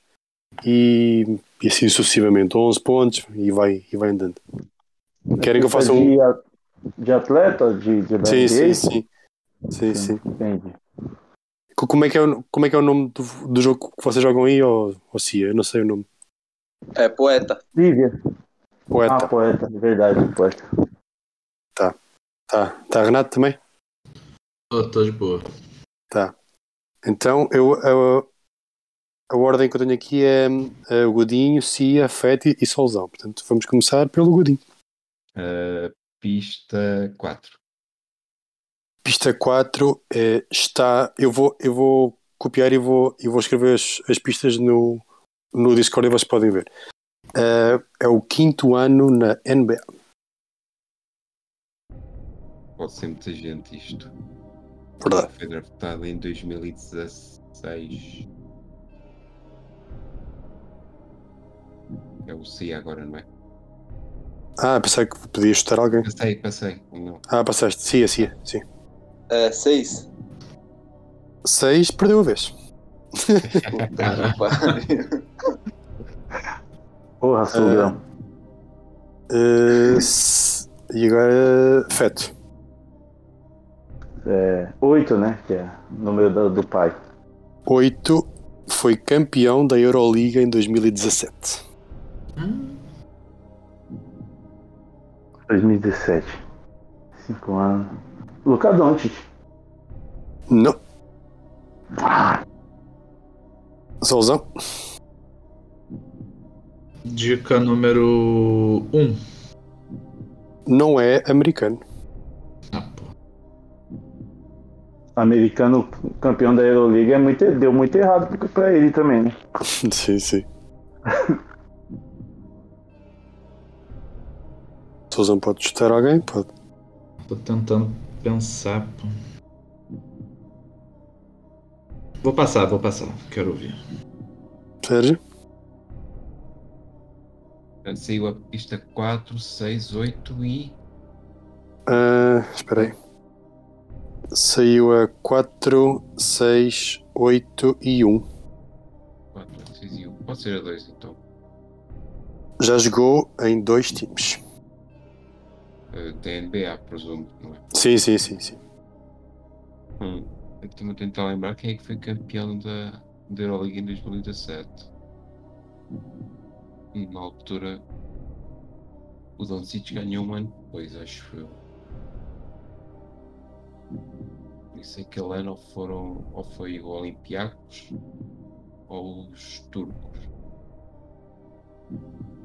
e, e assim sucessivamente 11 pontos e vai, e vai andando. Querem que eu faça um. de, atleta? De, de Sim, sim, sim. Sim, sim. Entendi. Co- Como é que é o, como é, que é o nome do, do jogo que vocês jogam aí, ou, ou Cia? Eu não sei o nome. É, poeta. Lívia. Poeta. Ah, poeta, de verdade, poeta. Tá. Tá, Renato também? Tô, tô de boa. Tá. Então, eu, a, a ordem que eu tenho aqui é, é Godinho, Cia, Fete e Solzão. Portanto, vamos começar pelo Godinho. Eh, pista 4. Pista 4 é, está. Eu vou, eu vou copiar e vou, e vou escrever as, as pistas no, no Discord e vocês podem ver. É, é o quinto ano na NBA. Pode ser muita gente isto. Verdade. Foi draftado em 2016. É o CIA agora, não é? Ah, pensei que podia chutar alguém. Passei, passei. Não. Ah, passaste. Cia, Cia, sim. É, seis. 6, perdeu a vez. Porra, Sogrão. Uh, s- e agora, Feto. É, oito, né? Que é o número do, do pai. 8 foi campeão da Euroliga em 2017. 2017. Cinco anos. Luca Doncic. Não. Solzão. Dica número 1. Não é americano. Americano campeão da Euroliga é muito, deu muito errado pra- ele também, né? sim, sim. Solzão pode chutar alguém? Pode. Tô tentando pensar. pô. Vou passar, vou passar. Quero ouvir. Sérgio? Saiu a pista 4, 6, 8 e. Ah, espera aí. Saiu a 4, 6, 8 e 1. 4, 6 e 1. Pode ser a 2 então. Já jogou em dois times. Eh, da NBA, presumo, não é? Sim, sim, sim, sim. Hum. Estou-me a tentar lembrar quem é que foi campeão da, da Euroliga em 2017. E na altura o Doncic ganhou um ano depois, acho eu. Isso aquele ano ou foram ou foi o Olympiacos ou os turcos.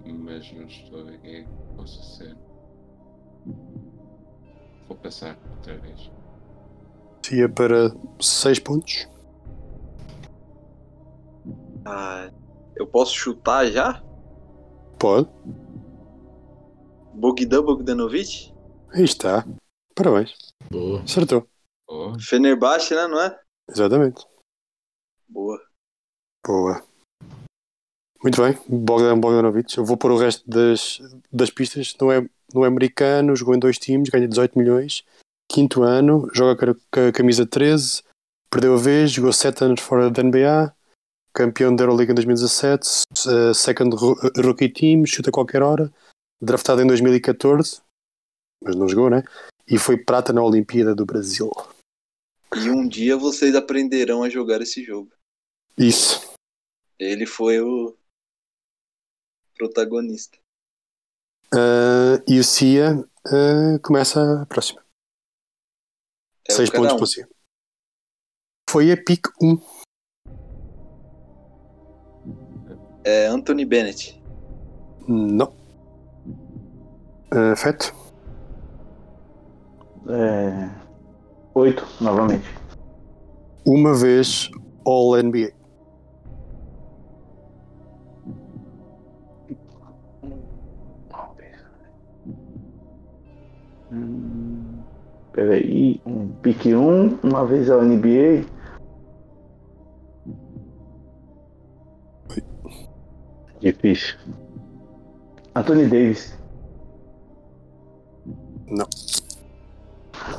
Mas não estou a ver quem é que possa ser. Vou passar outra vez. Ia para 6 pontos. Ah, eu posso chutar já? Pode. Bogdan Bogdanovic? Aí está. Parabéns. Boa. Acertou. Oh, Fenerbahçe, né? Não é? Exatamente. Boa. Boa. Muito bem. Bogdan Bogdanovic. Eu vou pôr o resto das, das pistas. Não é, não é americano, jogou em dois times, ganha 18 milhões. Quinto ano, joga com a- com a camisa 13, perdeu a vez, jogou 7 anos fora da NBA, campeão da Euroliga em 2017, eh, second ro- rookie team, chuta a qualquer hora, draftado em 2014, mas não jogou, né? E foi prata na Olimpíada do Brasil. E um dia vocês aprenderão a jogar esse jogo. Isso. Ele foi o protagonista. Ah, e o Cia ah, começa a próxima. É o 6 cada pontos um. para o Cia. Foi a pick 1. É Anthony Bennett. Não. Ah, Feto? É... Oito, novamente. Uma vez All NBA. Hum, Peraí, um pique 1, uma vez a Difícil. Anthony Davis. Não.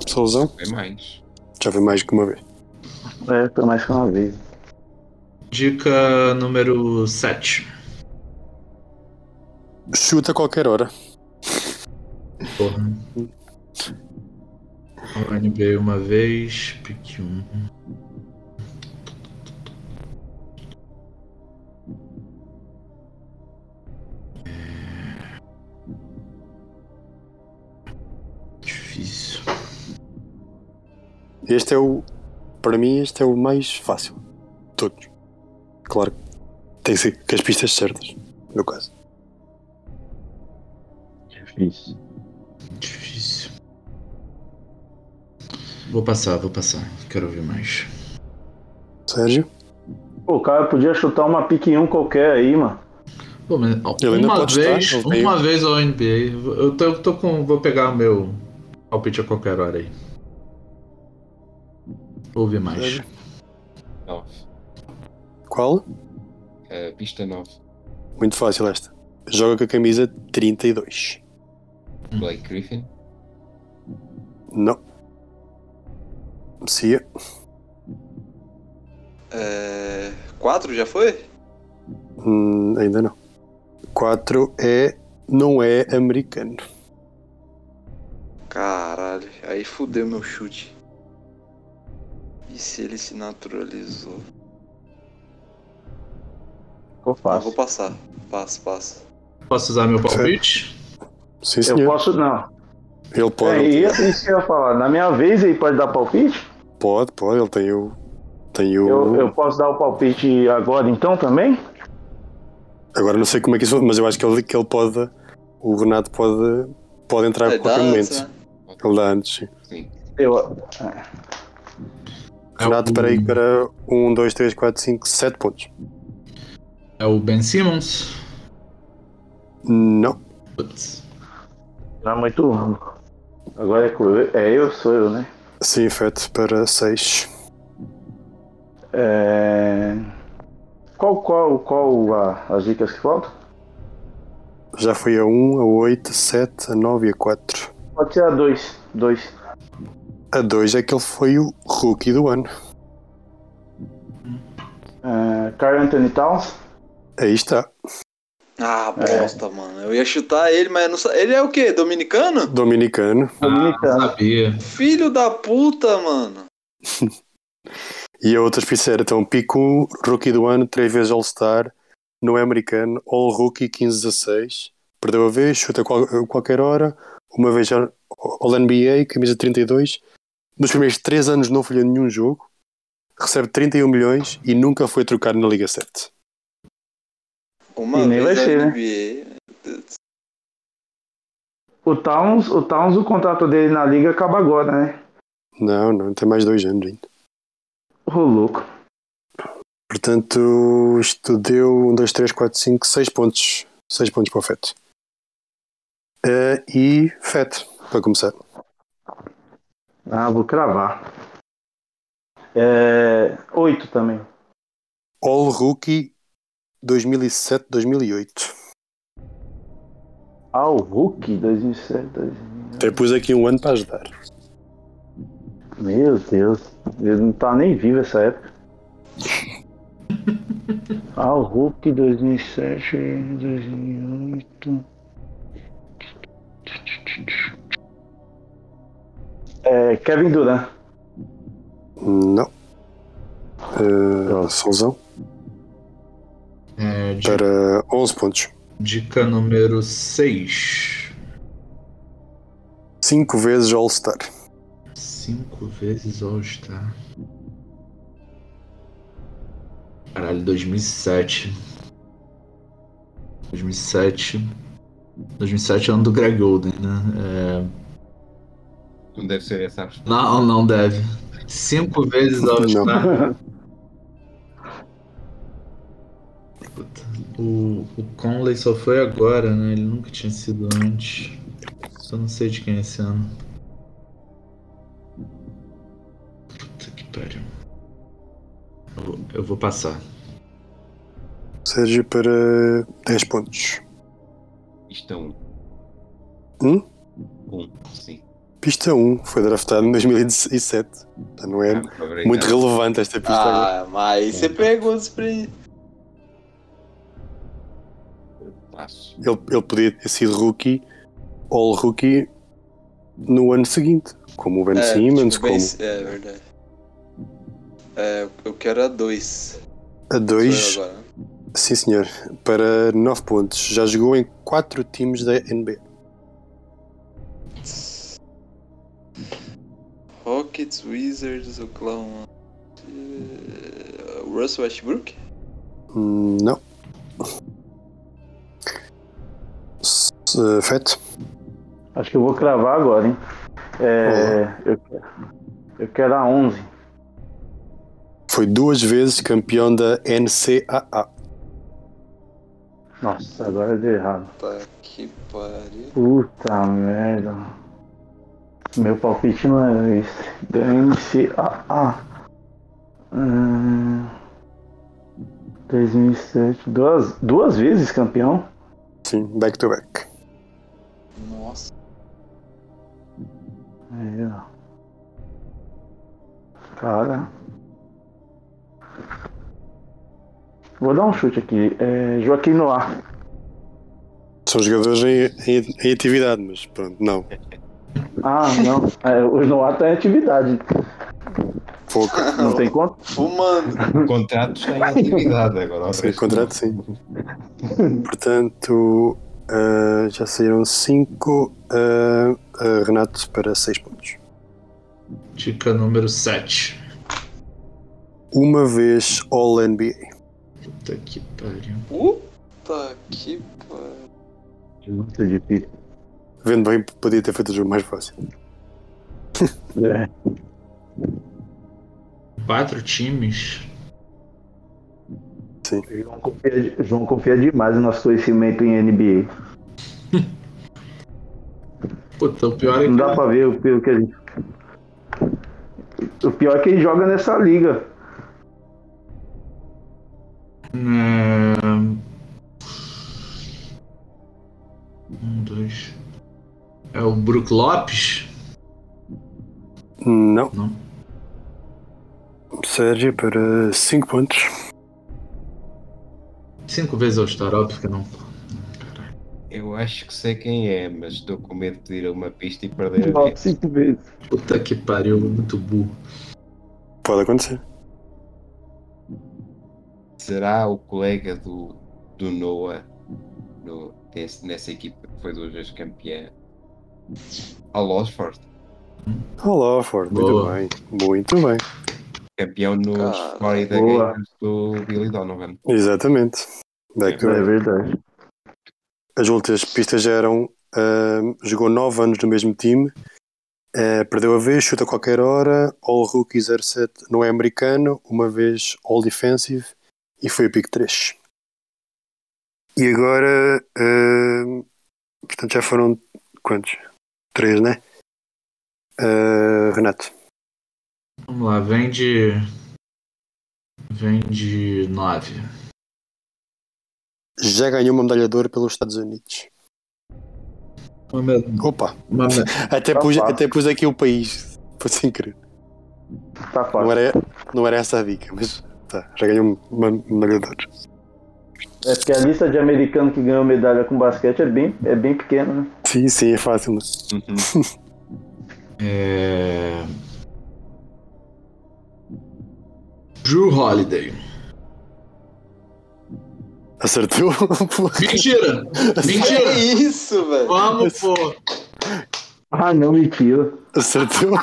Solzão? É mais. Já foi mais que uma vez. É, foi mais que uma vez. Dica número 7. Chuta a qualquer hora. Porra. NBA uma vez, pique 1. Difícil. Este é o. Para mim, este é o mais fácil. de Todos. Claro. Tem que ser com as pistas certas. No caso. Difícil. Difícil. Vou passar, vou passar. Quero ouvir mais. Sérgio? Pô, o cara podia chutar uma pique 1 qualquer aí, mano. Pô, mas uma vez, estar, uma vez ao NBA. Eu tô, eu tô com. Vou pegar o meu palpite a qualquer hora aí. Ouvir mais. Sérgio? 9. Qual? Uh, pista 9. Muito fácil esta. Joga com a camisa 32. Blake Griffin. Não. Cia. É... Quatro já foi? Hum, ainda não. 4 é. Não é americano. Caralho, aí fudeu meu chute. E se ele se naturalizou? Ficou Ah, fácil. vou passar. Passo, passo. Posso usar meu palpite? Sim, Eu senhor. posso, não. Ele pode. É, ele isso que eu ia falar. Na minha vez aí pode dar palpite? Pode, pode. Ele tem o. Tem o. Eu, eu posso dar o palpite agora então também? Agora não sei como é que isso. Mas eu acho que ele, que ele pode. O Renato pode. Pode entrar a É, qualquer dá momento. né? Ele dá antes. Sim. Eu. Renato, o- para aí para 1, 2, 3, 4, 5, 7 pontos. É o Ben Simmons? Não. Putz. Não é muito. Agora é, é eu, sou eu, né? Sim, Feto para 6. É... Qual, qual, qual a- as dicas que faltam? Já foi a 1, a 8, a 7, a 9 e a 4. Pode ser a 2. 2. A 2 é que ele foi o rookie do ano. É... Carl Anthony Towns? Aí está. Ah, bosta, mano. Eu ia chutar ele, mas não. Ele é o quê? Dominicano? Dominicano. Dominicano. Sabia. Filho da puta, mano. E a outra pista era então pico 1, rookie do ano, 3 vezes All-Star, não é americano, All Rookie 15-16. Perdeu a vez, chuta a qual- qualquer hora, uma vez já All NBA, camisa 32. Nos primeiros 3 anos não falhou nenhum jogo, recebe 31 milhões e nunca foi trocado na Liga 7. Uma E nem vai ser, né? O Towns, o Towns, o contrato dele na liga acaba agora, né? Não, não, tem mais dois anos ainda. Ô, louco. Portanto, isto deu 1, 2, 3, 4, 5, 6 pontos. 6 pontos para o Feto. Eh, e Feto, para começar. Ah, vou cravar. É... 8 também. All Rookie 2007-2008. Ah, o Hulk 2007. 2008. Até pus aqui um ano para ajudar. Meu Deus. Ele não tá nem vivo essa época. o Hulk 2007, 2008. É, Kevin Durant. Não. Uh, Solzão É, dica, para 11 pontos. dica número 6. Cinco vezes All-Star. Cinco vezes All-Star. Caralho, 2007. 2007. 2007 é ano do Greg Golden, né? É, Não deve ser essa a resposta. Não, não deve. Cinco vezes All-Star. Puta. O, o Conley só foi agora, né? Ele nunca tinha sido antes. Só não sei de quem é esse ano. Puta que pariu. Eu, vou- eu vou passar. Sérgio para 10 pontos. Isto é um. Hum? Um, sim. Pista 1 foi draftado em 2017. Então não é Ah, obrigado. muito relevante esta pista agora. Ah, mas aí você pergunta isso pra ele. Ele, podia ter sido rookie, all rookie, no ano seguinte. Como o Ben É, Simmons, tipo, bem- como É verdade. É, eu quero a 2. a 2. Sou eu agora. né? Sim, senhor. Para 9 pontos. Já jogou em 4 times da NBA. Rockets, Wizards, Oklahoma. Eh, Russell Westbrook? Hum, Não. Eh, Feto? Acho que eu vou cravar agora, hein? É, eu, eu quero a 11. Foi duas vezes campeão da NCAA. Nossa, agora deu errado. Tá que pariu. Puta merda. Meu palpite não é esse. Da NCAA. Hum, 2007. Duas, duas vezes campeão? Sim, back to back. Nossa. Aí, ó. Cara. Vou dar um chute aqui. É Joaquim Noir. São jogadores em, em- em atividade, mas pronto, não. Ah, não. É, o Noir tá em atividade. Pouco. Não tem conta? Fumando. Está em atividade agora. resto contrato, sim. Portanto, ah, já saíram 5. Renato para 6 pontos. Dica número 7. Uma vez All NBA. Puta que pariu. Puta que pariu. Muito difícil. Vendo bem, podia ter feito o jogo mais fácil. É. Quatro times. Sim. João confia, João confia demais no nosso conhecimento em NBA. Puta, o pior é Não que. dá pra ver o pelo que a gente. O pior é que ele joga nessa liga. É... Brook Lopes? Não. Não. Sérgio para 5 pontos. Cinco vezes ao Star, óbvio que não. Eu acho que sei quem é, mas estou com medo de pedir uma pista e perder a Volta vez. cinco vezes. Puta que pariu, muito burro. Pode acontecer. Será o colega do, do Noah no, nessa equipa que foi duas vezes campeã? Al Osford, Olá, Ford. Muito Boa. bem. Muito bem. campeão nos Cara, Florida boa. Gators do Billy Donovan. Exatamente. Back to É verdade. As últimas pistas já eram. ah, jogou 9 anos no mesmo time. ah, perdeu a vez, chuta a qualquer hora. All Rookie 07 não é americano. Uma vez All Defensive. E foi o pick 3. E agora. ah, portanto, já foram. Quantos? 3, né? Ah, Renato. Vamos lá, vem de. Vem de nove. Já ganhou uma medalha de ouro pelos Estados Unidos. Uma Opa! uma Até Tá pus, fácil. até pus aqui o país. Foi sem querer. Tá Não era, não era essa a dica, mas tá, já ganhou uma medalha de ouro. É porque a lista de americano que ganhou medalha com basquete é bem, é bem pequena, né? Sim, sim, é fácil. né? É... Drew Holiday. Acertou? Mentira! Que Mentira! isso, velho? Vamos, pô! Ah, não, mentira. Acertou.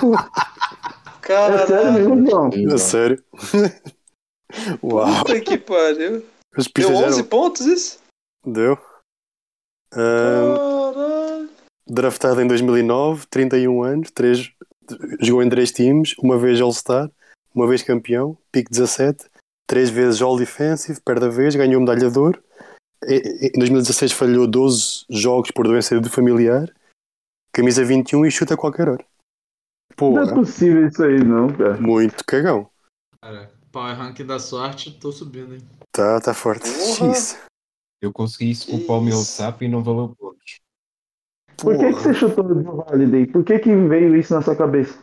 É sério mesmo, João? A sério. Uau. Puta que pariu. As Deu pistas 11 eram... pontos isso? Deu. Caralho. draftado em 2009, 31 anos, três, jogou em três times, uma vez All-Star, uma vez campeão, pick 17, três vezes All Defensive, perde a vez, ganhou medalha de ouro. Em 2016 falhou 12 jogos por doença de familiar, camisa 21 e chuta a qualquer hora. Não é possível isso aí, não, cara. muito cagão. Cara, Power Ranking da sorte, tô subindo, hein? Tá, tá forte. X. Eu consegui isso com o Paul Millsap e não valeu pontos. Por que, que você chutou do Holiday? Por que, que veio isso na sua cabeça?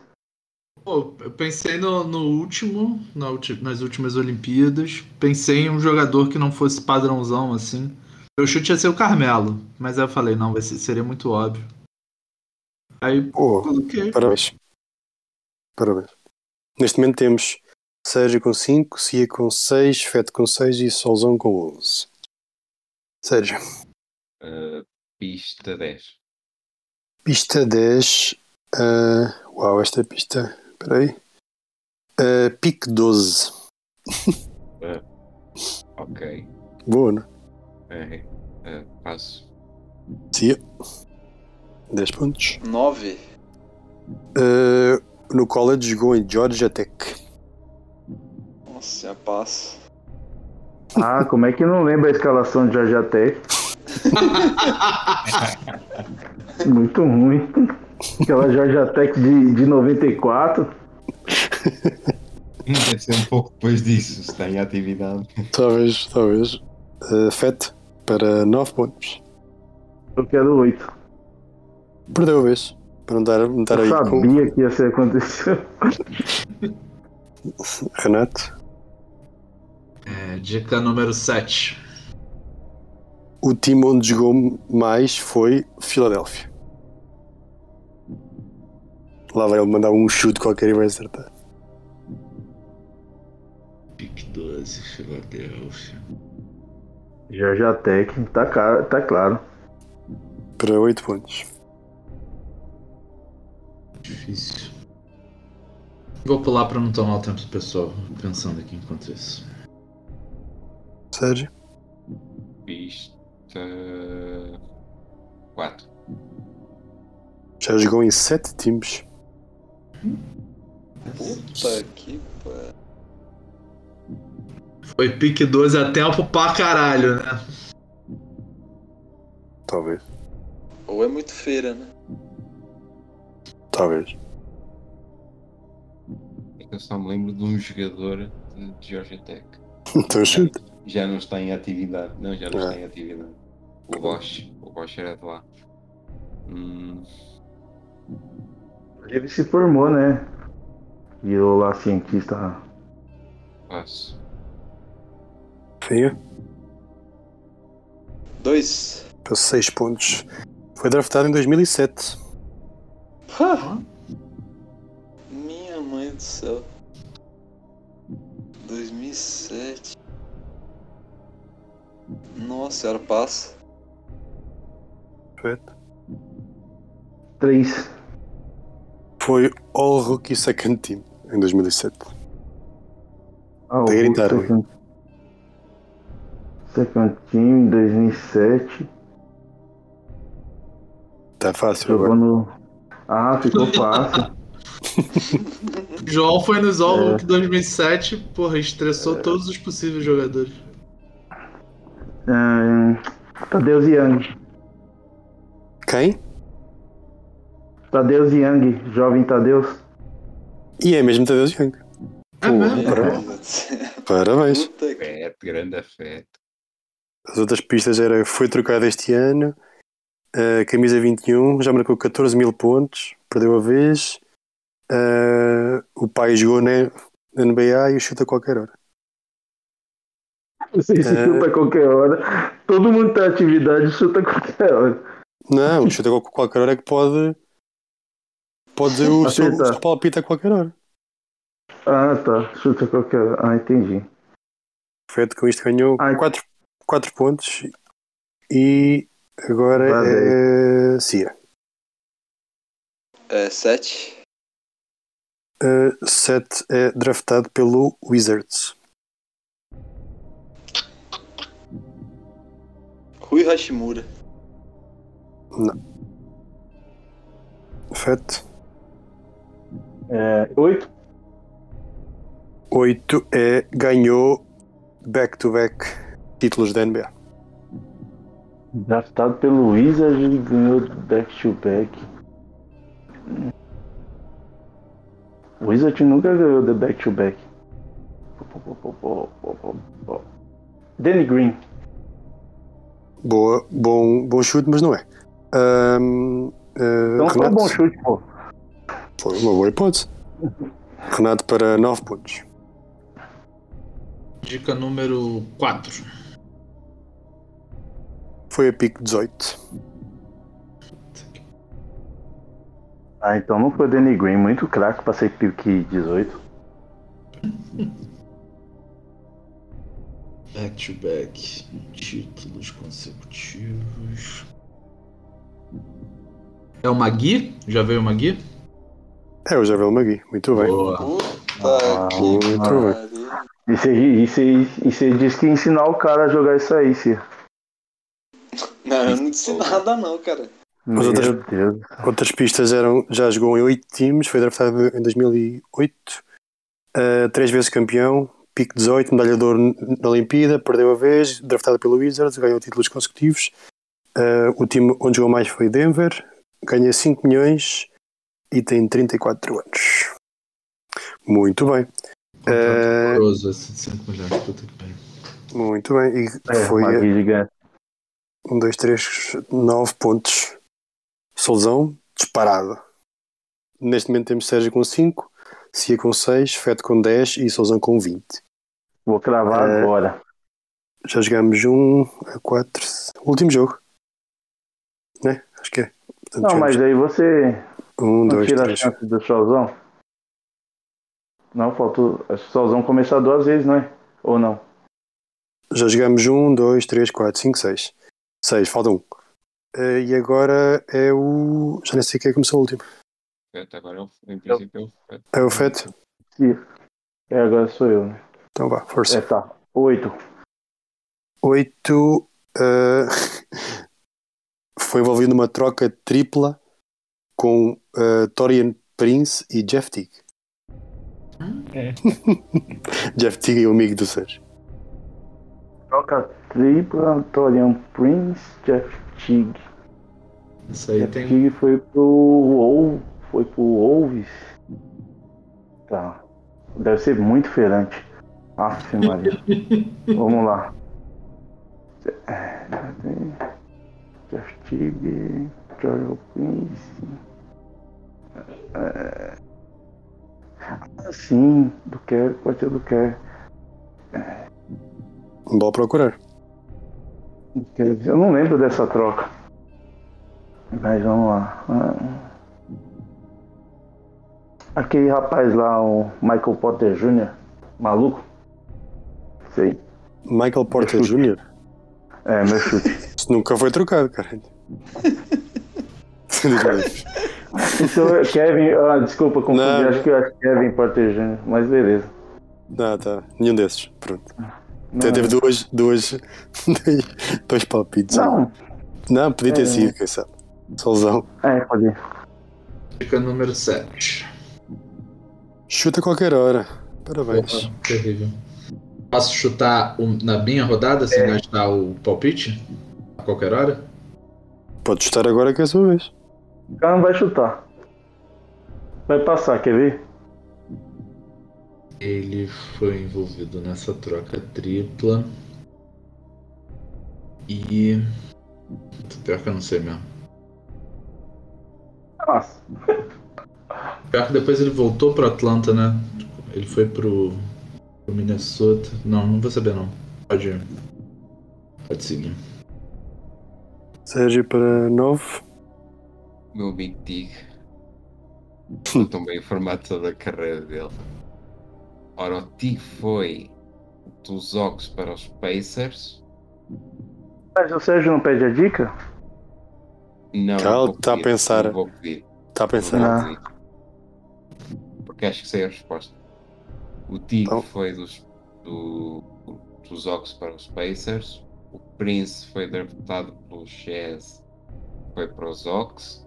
Pô, eu pensei no, no último, na ulti- nas últimas Olimpíadas. Pensei em um jogador que não fosse padrãozão assim. Meu chute ia ser o Carmelo, mas aí eu falei, não, vai ser, seria muito óbvio. Aí Pô, coloquei. parabéns. Parabéns. Neste momento temos Sérgio com 5, Cia com 6, Fete com 6 e Solzão com 11. Sérgio. Uh, pista 10. Pista 10. ah, uau, esta pista. Espera aí. Ah, pique 12. Ok. Boa, não? É, é, passo. Cia. 10 pontos. 9. Ah, no college jogou em Georgia Tech. Nossa, já passo. Ah, como é que não lembra a escalação de Georgia Tech? Muito ruim. Aquela Georgia Tech de, de 94. Deve ser um pouco depois disso, se está em atividade. Talvez, talvez. Ah, Fete para 9 pontos. Eu quero 8. Perdeu a vez. Para não dar, não estar Eu aí com sabia que ia ser acontecer. Renato. É, dica número 7. O time onde jogou mais foi Filadélfia. Lá vai ele mandar um chute qualquer e vai acertar. Pique 12, Filadélfia. Georgia Tech, tá, ca- tá claro. Para 8 pontos. Difícil. Vou pular pra não tomar o tempo do pessoal pensando aqui enquanto isso. Sérgio. Pista 4. Já jogou em 7 times. Puta que pariu. Foi pique 12 a tempo pra caralho, né? Talvez. Ou é muito feira, né? Talvez. Eu só me lembro de um jogador de Georgia Tech. Então chuta. Já não está em atividade. Não, já não Ah. está em atividade. O Bosch. O Bosch era de lá. Hum, Ele se formou, né? Virou lá cientista. passo. Fia. 2. Para 6 pontos. Foi draftado em 2007. Minha mãe do céu. 2007. Nossa senhora, passa. Perfeito. 3. Foi All Rookie Second Team em 2007. Ah, Tem gritar, second, second Team, 2007. Tá fácil Jogou agora. no. Ah, ficou fácil. João foi nos All É. Look 2007, porra, estressou todos os possíveis jogadores. Ahn, Tadeusz Young. Quem? Tadeusz Young, jovem Tadeusz. E é mesmo Tadeusz Young. É Pô, parabéns. Parabéns. Afeto, grande afeto. As outras pistas era foi trocado este ano, a camisa 21, já marcou 14 mil pontos, perdeu a vez. ah, o pai jogou na na NBA e chuta a qualquer hora. Não sei se É. chuta a qualquer hora. Todo mundo tá em atividade chuta a qualquer hora. Não, chuta qualquer hora é que pode. Pode dizer o seu, seu palpite a qualquer hora. Ah, tá. Chuta a qualquer hora. Ah, entendi. Feito com isto ganhou Ai. 4, 4 pontos e agora é Cia. É, 7. Uh, Seth é draftado pelo Wizards. Rui Hashimura. Fett. É, 8. 8 é ganhou back-to-back títulos da NBA. Draftado pelo Wizard e ganhou back-to-back. O Wizard nunca ganhou the back-to-back. Danny Green. Boa, bom, bom chute, mas não é. Ahm, uh, Então foi um Renato, bom chute, pô. Foi uma boa hipótese. Renato para 9 pontos. Dica número 4. Foi a pique 18. Ah, então não foi o Danny Green. Muito craque pra ser pique 18. Back to back. Títulos consecutivos. É o Magui? Já veio o Magui? É o Javel Magui. Muito bem. Boa. Puta que muito pariu. E você, disse que ia ensinar o cara a jogar isso aí, Cia. Não, eu não disse nada não, cara. Mas Meu outras- Deus. Outras pistas eram: já jogou em 8 times, foi draftado em 2008, uh, três vezes campeão, pique 18, medalha de ouro na Olimpíada, perdeu a vez, draftado pelo Wizards, ganhou títulos consecutivos. Uh, o time onde jogou mais foi Denver, ganha 5 milhões e tem 34 anos. Muito bem, esse de 5 milhões. Muito bem. E É, foi gigante. 1, 2, 3, 9 pontos. Solzão, disparado. Neste momento temos Sérgio com 5, Cia com 6, Feto com 10 e Solzão com 20. Vou cravar É. agora. Já jogámos um a 4. Último jogo. Né? Acho que é. Portanto, Não, mas aí você Um, não dois, tira a três. chance do Solzão? Não, faltou. Acho que o Solzão começar duas vezes, não é? Ou não? Já jogámos um, dois, três, quatro, cinco, seis. Seis, falta um. Eh, e agora é o. Já nem sei quem começou o último. Agora, é o- em princípio, é o Fred. É o Feto? Sim. É, agora sou eu, né? Então vá, força. É, tá. Oito. Oito. eh, foi envolvido numa troca tripla com eh, Torian Prince e Jeff Teague. É. Jeff Teague é o amigo do Sérgio. Troca tripla, Torian Prince, Jeff Teague. Isso aí Jeff tem. Teague foi pro Wolves. Foi pro Wolves. Tá. Deve ser muito feirante. Aff, Maria. Vamos lá. Teague, Torian Prince. É... Ah, sim, do Kerr, pode ser do Kerr. Vamos procurar. Eu não lembro dessa troca. Mas vamos lá. Aquele rapaz lá, o Michael Potter Jr., maluco? Sei. Michael Porter. Jr. É, meu chute. Isso nunca foi trocado, caralho. É Kevin, ah, desculpa, confundi. Não. Acho que eu acho Kevin Potter Jr., mas beleza. Não, tá. Nenhum desses. Pronto. Não, Até teve duas, duas, dois palpites. Não, Não, podia ter É. sido, quem sabe. Solzão. é, pode ir. Dica número 7. Chuta a qualquer hora. Parabéns. Porra, terrível. Posso chutar o- na minha rodada sem gastar o palpite? A qualquer hora? Pode chutar agora que é a sua vez. O cara não vai chutar. Vai passar, quer ver? Ele foi envolvido nessa troca tripla. E. Pior que eu não sei mesmo. Nossa. Pior que depois ele voltou pro Atlanta, né? Ele foi pro, pro Minnesota. Não, não vou saber não. Pode. Pode seguir. Sérgio para 9. Meu amigo Tig. Estou bem informado sobre a carreira dele. Ora, o Tig foi dos Ox para os Pacers. Mas o Sérgio não pede a dica? Não, Calma, não vou tá a pedir, pensar. Não vou pedir. Está Está a pensar. Não. Porque acho que sei a resposta. O Tig Então. foi dos, do, dos Ox para os Pacers. O Prince foi draftado pelo Jazz, foi para os Ox.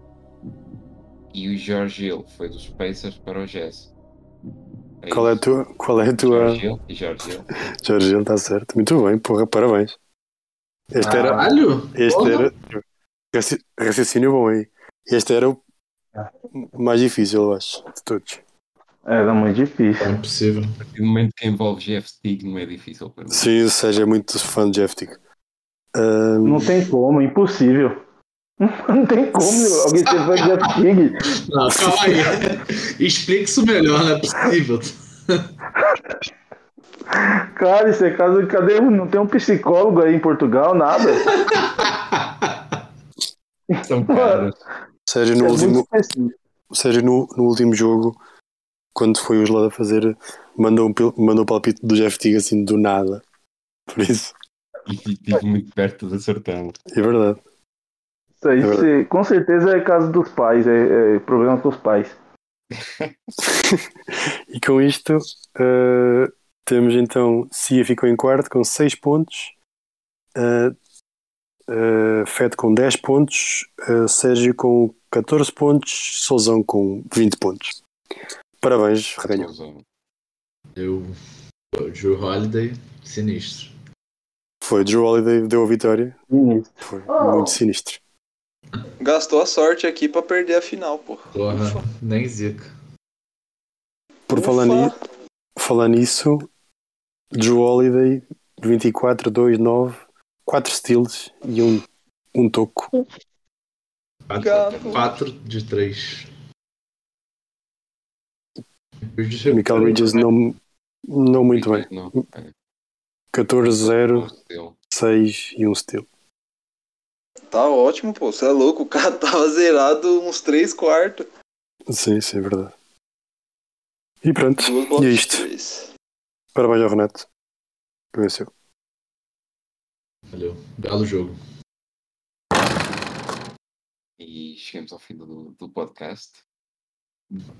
E o George Hill foi dos Pacers para o Jazz. É Qual é tua. Qual é a tua. George Hill e George Hill. Jorge, ele está certo. Muito bem, porra, parabéns. Este era. Caralho! Este Porra. era. raci- Raciocínio bom aí. Este era o mais difícil, eu acho, de todos. Era muito difícil. É impossível. A partir do momento que envolve Jeff Stig não é difícil para mim. Sim, ou seja, é muito fã de Jeff Tick. Ahm, Não tem como, impossível. Não tem como alguém ser fã de Jeff King. Não, calma aí. Explica isso melhor, não é possível. Cara, isso é caso. Cadê? Não tem um psicólogo aí em Portugal, nada. São caras. Sérgio, no É último. Sérgio no, no último jogo, quando foi o Gelado a fazer, mandou, um, mandou o palpite do Jeff Tick assim do nada. Por isso, E estive muito perto de acertar. é verdade. Isso aí, É verdade. se- com certeza é caso dos pais, é, é problema com os pais. E com isto, eh, temos então Cia ficou em quarto com 6 pontos, uh, Fed com 10 pontos, Sérgio com 14 pontos, Souzão com 20 pontos. Parabéns, reganhou. Eu. O Drew Holiday, sinistro. Foi, Drew Holiday deu a vitória. Foi muito sinistro. Gastou a sorte aqui pra perder a final, pô. Porra, nem zica. Por falar, ni falar nisso, Drew Holiday, 24, 2, 9, 4 steals e um, um toco. 4 de 3. Michael Bridges não, não muito bem. Não. É. 14, 0, Steal. 6 e um steal. Tá ótimo, pô. Você é louco. O cara tava zerado uns 3 quartos. Sim, sim, é verdade. E pronto, e é isto. Parabéns ao Renato. Que venceu. Valeu. Belo jogo. E chegamos ao fim do, do podcast.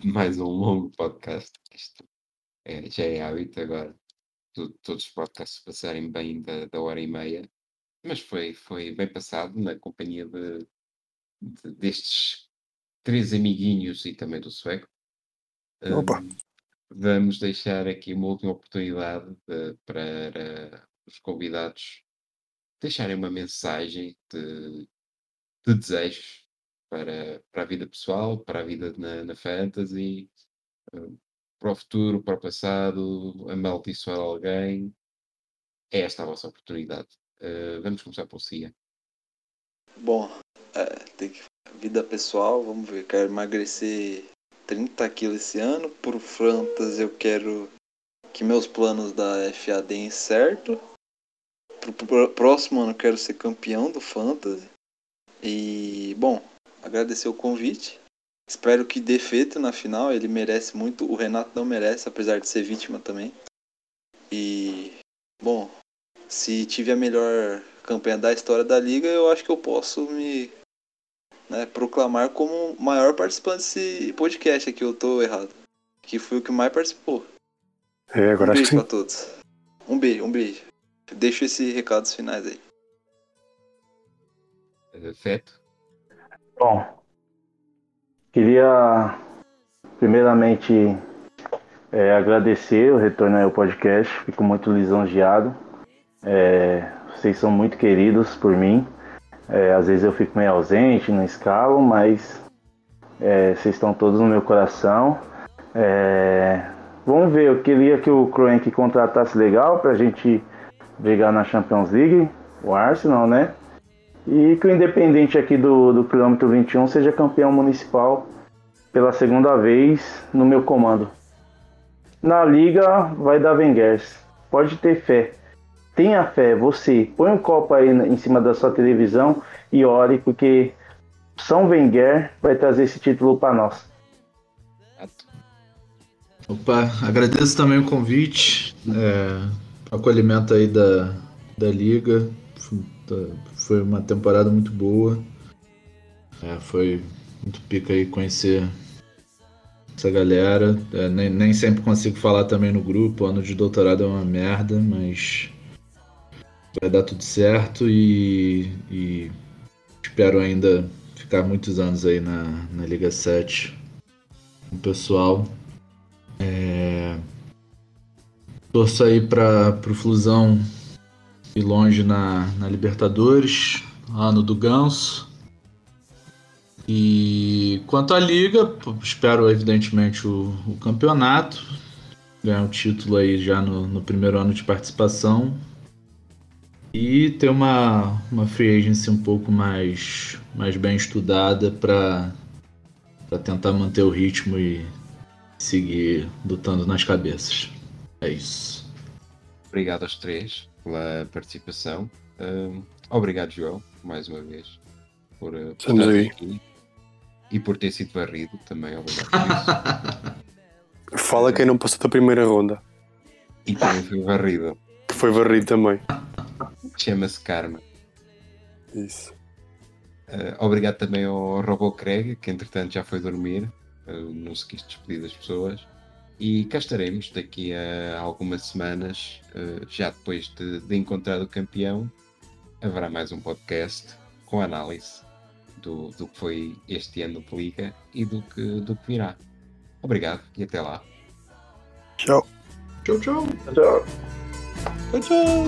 Mais um longo podcast. Isto é- já é hábito agora. to- todos os podcasts passarem bem da, da hora e meia. Mas foi, foi bem passado na companhia de, de- destes três amiguinhos e também do sueco. Opa. Hum, vamos deixar aqui uma última oportunidade de- para os convidados deixarem uma mensagem de, de desejos para, para a vida pessoal, para a vida na, na fantasy, eh, para o futuro, para o passado, amaldiçoar alguém. É esta a vossa oportunidade. Eh, vamos começar por Cia. Bom, é, tem que. Vida pessoal, vamos ver. Quero emagrecer 30 quilos esse ano. Pro Fantas eu quero que meus planos da FA deem certo. Pro, pro próximo ano quero ser campeão do Fantasy. E, bom, agradecer o convite. Espero que dê feito na final. Ele merece muito. O Renato não merece, apesar de ser vítima também. E, bom, se tive a melhor campanha da história da liga, eu acho que eu posso me né, proclamar como o maior participante desse podcast aqui. Eu tô errado. Que foi o que mais participou. É, agora um acho beijo que pra sim. todos. Um beijo, um beijo. Deixo esse recados finais aí. Feto, Bom, queria primeiramente é, agradecer o retorno ao podcast. Fico muito lisonjeado. É, vocês são muito queridos por mim. É, às vezes eu fico meio ausente, não escalo, mas é, vocês estão todos no meu coração. É, vamos ver, eu queria que o Kroenk contratasse legal pra gente brigar na Champions League, o Arsenal, né? E que o Independente aqui do, do quilômetro 21 seja campeão municipal pela segunda vez no meu comando. Na liga vai dar Wengers. Pode ter fé. Tenha fé, você. Põe um copo aí em cima da sua televisão e ore, porque São Wenger vai trazer esse título para nós. Opa, agradeço também o convite, é, acolhimento aí da, da liga. Foi- tá- Foi uma temporada muito boa. É, foi muito pica aí conhecer essa galera. É, nem, nem sempre consigo falar também no grupo. O ano de doutorado é uma merda, mas vai dar tudo certo e, e espero ainda ficar muitos anos aí na, na Liga 7 com o pessoal. É, torço aí para o Flusão ir longe na, na Libertadores, ano do Ganso. E quanto à liga, espero evidentemente o, o campeonato, ganhar um título aí já no, no primeiro ano de participação e ter uma, uma free agency um pouco mais, mais bem estudada para tentar manter o ritmo e seguir lutando nas cabeças. É isso. Obrigado aos três pela participação. Obrigado, João, mais uma vez, por, uh, por estar aí. aqui. E por ter sido varrido também, obrigado por isso. Fala quem não passou da primeira ronda, e também foi varrido. que foi varrido também. Chama-se Karma. Isso. Uh, obrigado também ao Robô Craig, que entretanto já foi dormir, uh, não se quis despedir das pessoas. E cá estaremos daqui a algumas semanas, uh, já depois de, de encontrar o campeão, haverá mais um podcast com análise do, do que foi este ano de Liga e do que, do que virá. Obrigado e até lá. Tchau. Tchau, tchau. Tchau. Tchau, tchau.